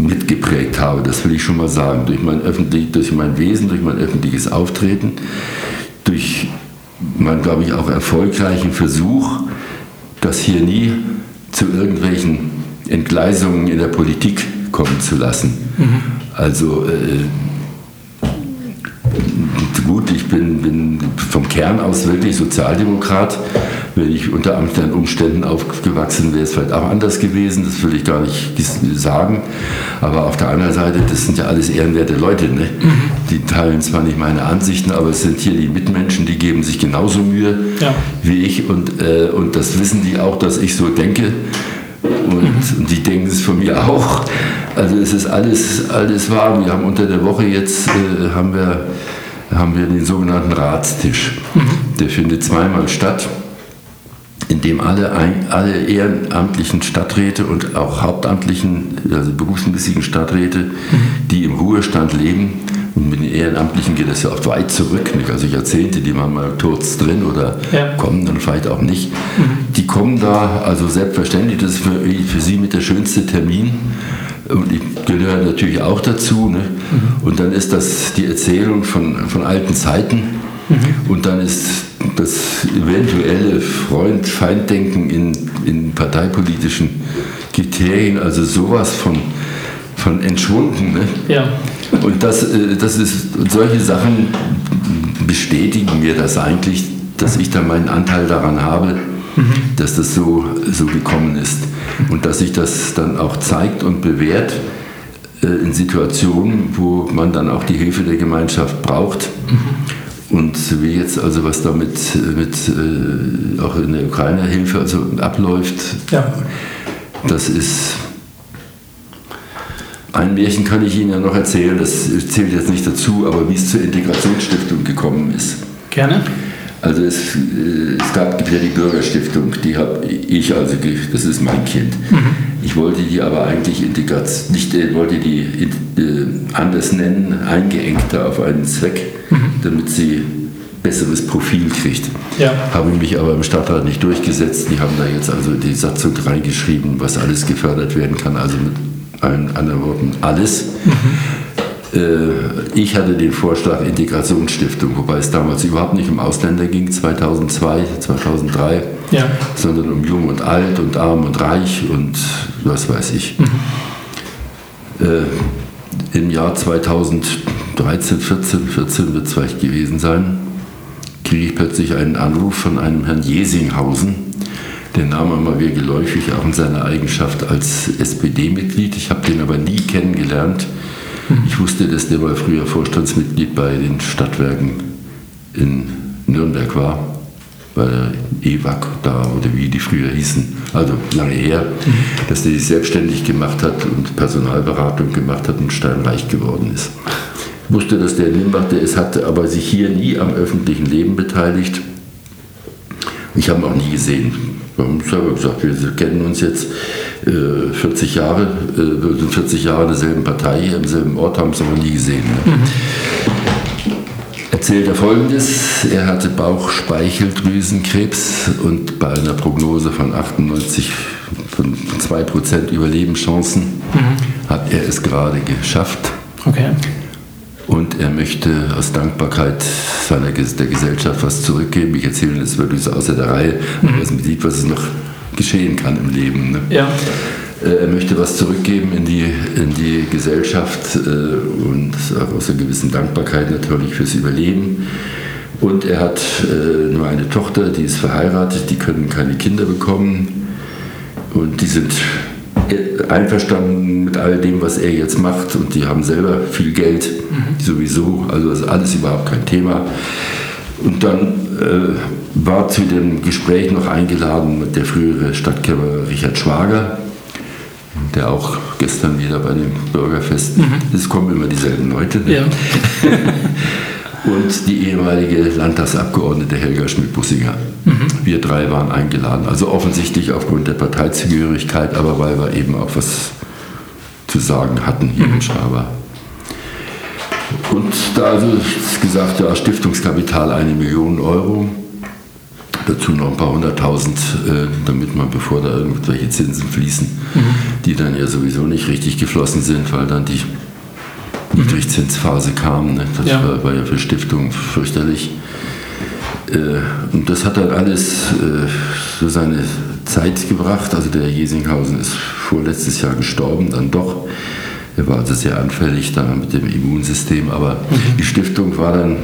S2: mitgeprägt habe, das will ich schon mal sagen, durch mein, öffentlich, durch mein Wesen, durch mein öffentliches Auftreten, durch meinen, glaube ich, auch erfolgreichen Versuch, das hier nie zu irgendwelchen Entgleisungen in der Politik kommen zu lassen. Also äh, gut, ich bin, bin vom Kern aus wirklich Sozialdemokrat. Wenn ich unter anderen Umständen aufgewachsen wäre, es vielleicht auch anders gewesen, das will ich gar nicht sagen. Aber auf der anderen Seite, das sind ja alles ehrenwerte Leute. Ne? Die teilen zwar nicht meine Ansichten, aber es sind hier die Mitmenschen, die geben sich genauso Mühe
S4: Ja.
S2: wie ich. Und, äh, und das wissen die auch, dass ich so denke. Und, und die denken es von mir auch. Also es ist alles, alles wahr. Wir haben unter der Woche jetzt äh, haben wir, haben wir den sogenannten Ratstisch. Der findet zweimal statt in dem alle, alle ehrenamtlichen Stadträte und auch hauptamtlichen, also berufsmäßigen Stadträte, mhm. die im Ruhestand leben, und mit den Ehrenamtlichen geht das ja oft weit zurück, nicht? also Jahrzehnte, die waren mal kurz drin oder ja. kommen dann vielleicht auch nicht. Mhm. Die kommen da, also selbstverständlich, das ist für, für sie mit der schönste Termin. Und ich gehöre natürlich auch dazu. Ne? Mhm. Und dann ist das die Erzählung von, von alten Zeiten. Mhm. Und dann ist das eventuelle Freund-Feind-Denken in, in parteipolitischen Kriterien, also sowas von, von entschwunden. Ne? Ja. Und das, äh, das ist, solche Sachen bestätigen mir das eigentlich, dass ich da meinen Anteil daran habe, mhm. dass das so, so gekommen ist. Und dass sich das dann auch zeigt und bewährt äh, in Situationen, wo man dann auch die Hilfe der Gemeinschaft braucht. Mhm. Und wie jetzt also was damit mit, äh, auch in der Ukraine Hilfe also abläuft, ja. das ist ein Märchen kann ich Ihnen ja noch erzählen, das zählt jetzt nicht dazu, aber wie es zur Integrationsstiftung gekommen ist.
S4: Gerne.
S2: Also es, äh, es gab ja die Bürgerstiftung, die habe ich also, das ist mein Kind. Mhm. Ich wollte die aber eigentlich nicht äh, wollte die äh, anders nennen, eingeengter auf einen Zweck, mhm. damit sie besseres Profil kriegt. Ja. Habe mich aber im Stadtrat nicht durchgesetzt. Die haben da jetzt also die Satzung reingeschrieben, was alles gefördert werden kann, also mit allen anderen Worten alles. Mhm. Äh, ich hatte den Vorschlag Integrationsstiftung, wobei es damals überhaupt nicht um Ausländer ging, 2002, 2003, ja. sondern um Jung und Alt und Arm und Reich und was weiß ich. Mhm. Äh, Im Jahr 2013, 14, 14 wird es vielleicht gewesen sein, kriege ich plötzlich einen Anruf von einem Herrn Jesinghausen, der Name war mir geläufig, auch in seiner Eigenschaft als SPD-Mitglied. Ich habe den aber nie kennengelernt. Ich wusste, dass der mal früher Vorstandsmitglied bei den Stadtwerken in Nürnberg war, bei der EWAG da oder wie die früher hießen, also lange her, dass der sich selbstständig gemacht hat und Personalberatung gemacht hat und steinreich geworden ist. Ich wusste, dass der in Limbach der ist, hatte aber sich hier nie am öffentlichen Leben beteiligt. Ich habe ihn auch nie gesehen. Wir haben selber gesagt, wir kennen uns jetzt äh, 40 Jahre, äh, wir sind 40 Jahre in derselben Partei hier im selben Ort, haben es aber nie gesehen. Ne? Mhm. Erzählt er folgendes: Er hatte Bauchspeicheldrüsenkrebs und bei einer Prognose von 98 von 2% Überlebenschancen mhm. hat er es gerade geschafft. Okay und er möchte aus Dankbarkeit seiner, der Gesellschaft was zurückgeben. Ich erzähle das wirklich so außer der Reihe, mhm. aber man sieht, was es noch geschehen kann im Leben. Ne? Ja. Äh, er möchte was zurückgeben in die, in die Gesellschaft äh, und auch aus einer gewissen Dankbarkeit natürlich fürs Überleben. Und er hat äh, nur eine Tochter, die ist verheiratet, die können keine Kinder bekommen und die sind einverstanden mit all dem, was er jetzt macht und die haben selber viel Geld mhm. sowieso, also das ist alles überhaupt kein Thema. Und dann äh, war zu dem Gespräch noch eingeladen der frühere Stadtkämmerer Richard Schwager, der auch gestern wieder bei dem Bürgerfest, mhm. es kommen immer dieselben Leute. Ne? Ja. und die ehemalige Landtagsabgeordnete Helga Schmidt-Bussinger. Mhm. Wir drei waren eingeladen. Also offensichtlich aufgrund der Parteizugehörigkeit, aber weil wir eben auch was zu sagen hatten hier mhm. in Schwaber. Und da also gesagt, ja, Stiftungskapital eine Million Euro. Dazu noch ein paar hunderttausend, äh, damit man, bevor da irgendwelche Zinsen fließen, mhm. die dann ja sowieso nicht richtig geflossen sind, weil dann die Niedrigzinsphase kam. Ne? Das ja. War, war, ja für Stiftungen fürchterlich. Äh, und das hat dann alles äh, so seine Zeit gebracht. Also der Jesinghausen ist vorletztes Jahr gestorben, dann doch. Er war also sehr anfällig da mit dem Immunsystem, aber mhm. die Stiftung war dann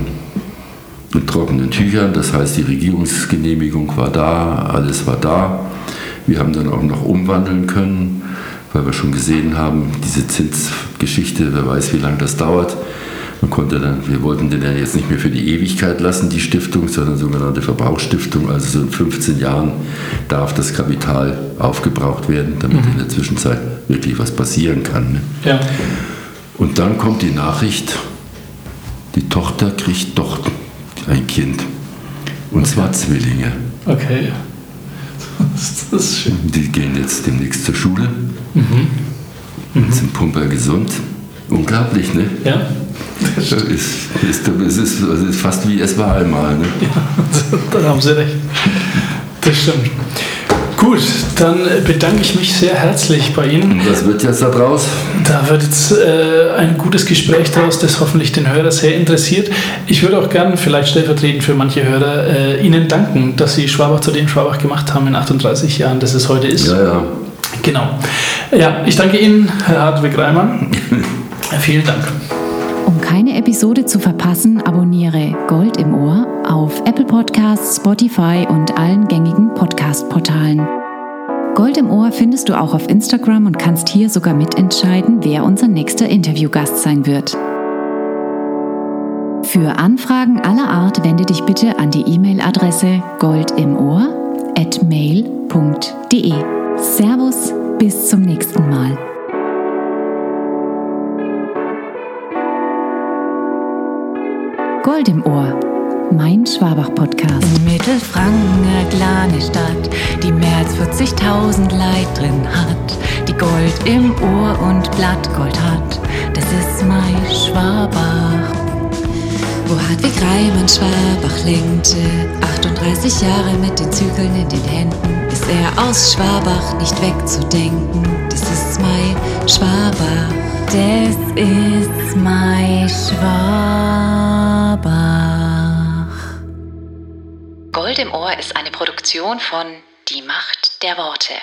S2: mit trockenen Tüchern, das heißt die Regierungsgenehmigung war da, alles war da. Wir haben dann auch noch umwandeln können weil wir schon gesehen haben, diese Zinsgeschichte, wer weiß, wie lange das dauert. Man konnte dann, wir wollten den ja jetzt nicht mehr für die Ewigkeit lassen, die Stiftung, sondern sogenannte Verbrauchsstiftung. Also so in 15 Jahren darf das Kapital aufgebraucht werden, damit mhm. in der Zwischenzeit wirklich was passieren kann. Ne?
S4: Ja.
S2: Und dann kommt die Nachricht, die Tochter kriegt doch ein Kind. Und okay. zwar Zwillinge.
S4: Okay.
S2: Das ist schön. Die gehen jetzt demnächst zur Schule mhm. und sind pumper gesund. Unglaublich, ne?
S4: Ja.
S2: Das ist, ist, es ist, es ist fast wie es war einmal. Ne?
S4: Ja, da haben Sie recht. Das stimmt. Gut, dann bedanke ich mich sehr herzlich bei Ihnen.
S2: Und was wird jetzt da draus?
S4: Da wird jetzt äh, ein gutes Gespräch daraus, das hoffentlich den Hörer sehr interessiert. Ich würde auch gerne, vielleicht stellvertretend für manche Hörer, äh, Ihnen danken, dass Sie Schwabach zu dem Schwabach gemacht haben in 38 Jahren, das es heute ist.
S2: Ja, ja.
S4: Genau. Ja, ich danke Ihnen, Herr Hartwig Reimann. Vielen Dank.
S3: Um keine Episode zu verpassen, abonniere Gold im Ohr auf Apple Podcasts, Spotify und allen gängigen Podcast-Portalen. Gold im Ohr findest du auch auf Instagram und kannst hier sogar mitentscheiden, wer unser nächster Interviewgast sein wird. Für Anfragen aller Art wende dich bitte an die E-Mail-Adresse goldimohr@mail.de. Servus, bis zum nächsten Mal. Gold im Ohr. Mein Schwabach-Podcast.
S1: Mittelfranken, eine kleine Stadt, die mehr als 40.000 Leid drin hat, die Gold im Ohr und Blattgold hat. Das ist mein Schwabach.
S3: Wo Hartwig Reimann Schwabach lenkte, 38 Jahre mit den Zügeln in den Händen, ist er aus Schwabach nicht wegzudenken. Das ist mein Schwabach.
S1: Das ist mein Schwabach. Gold im Ohr ist eine Produktion von Die Macht der Worte.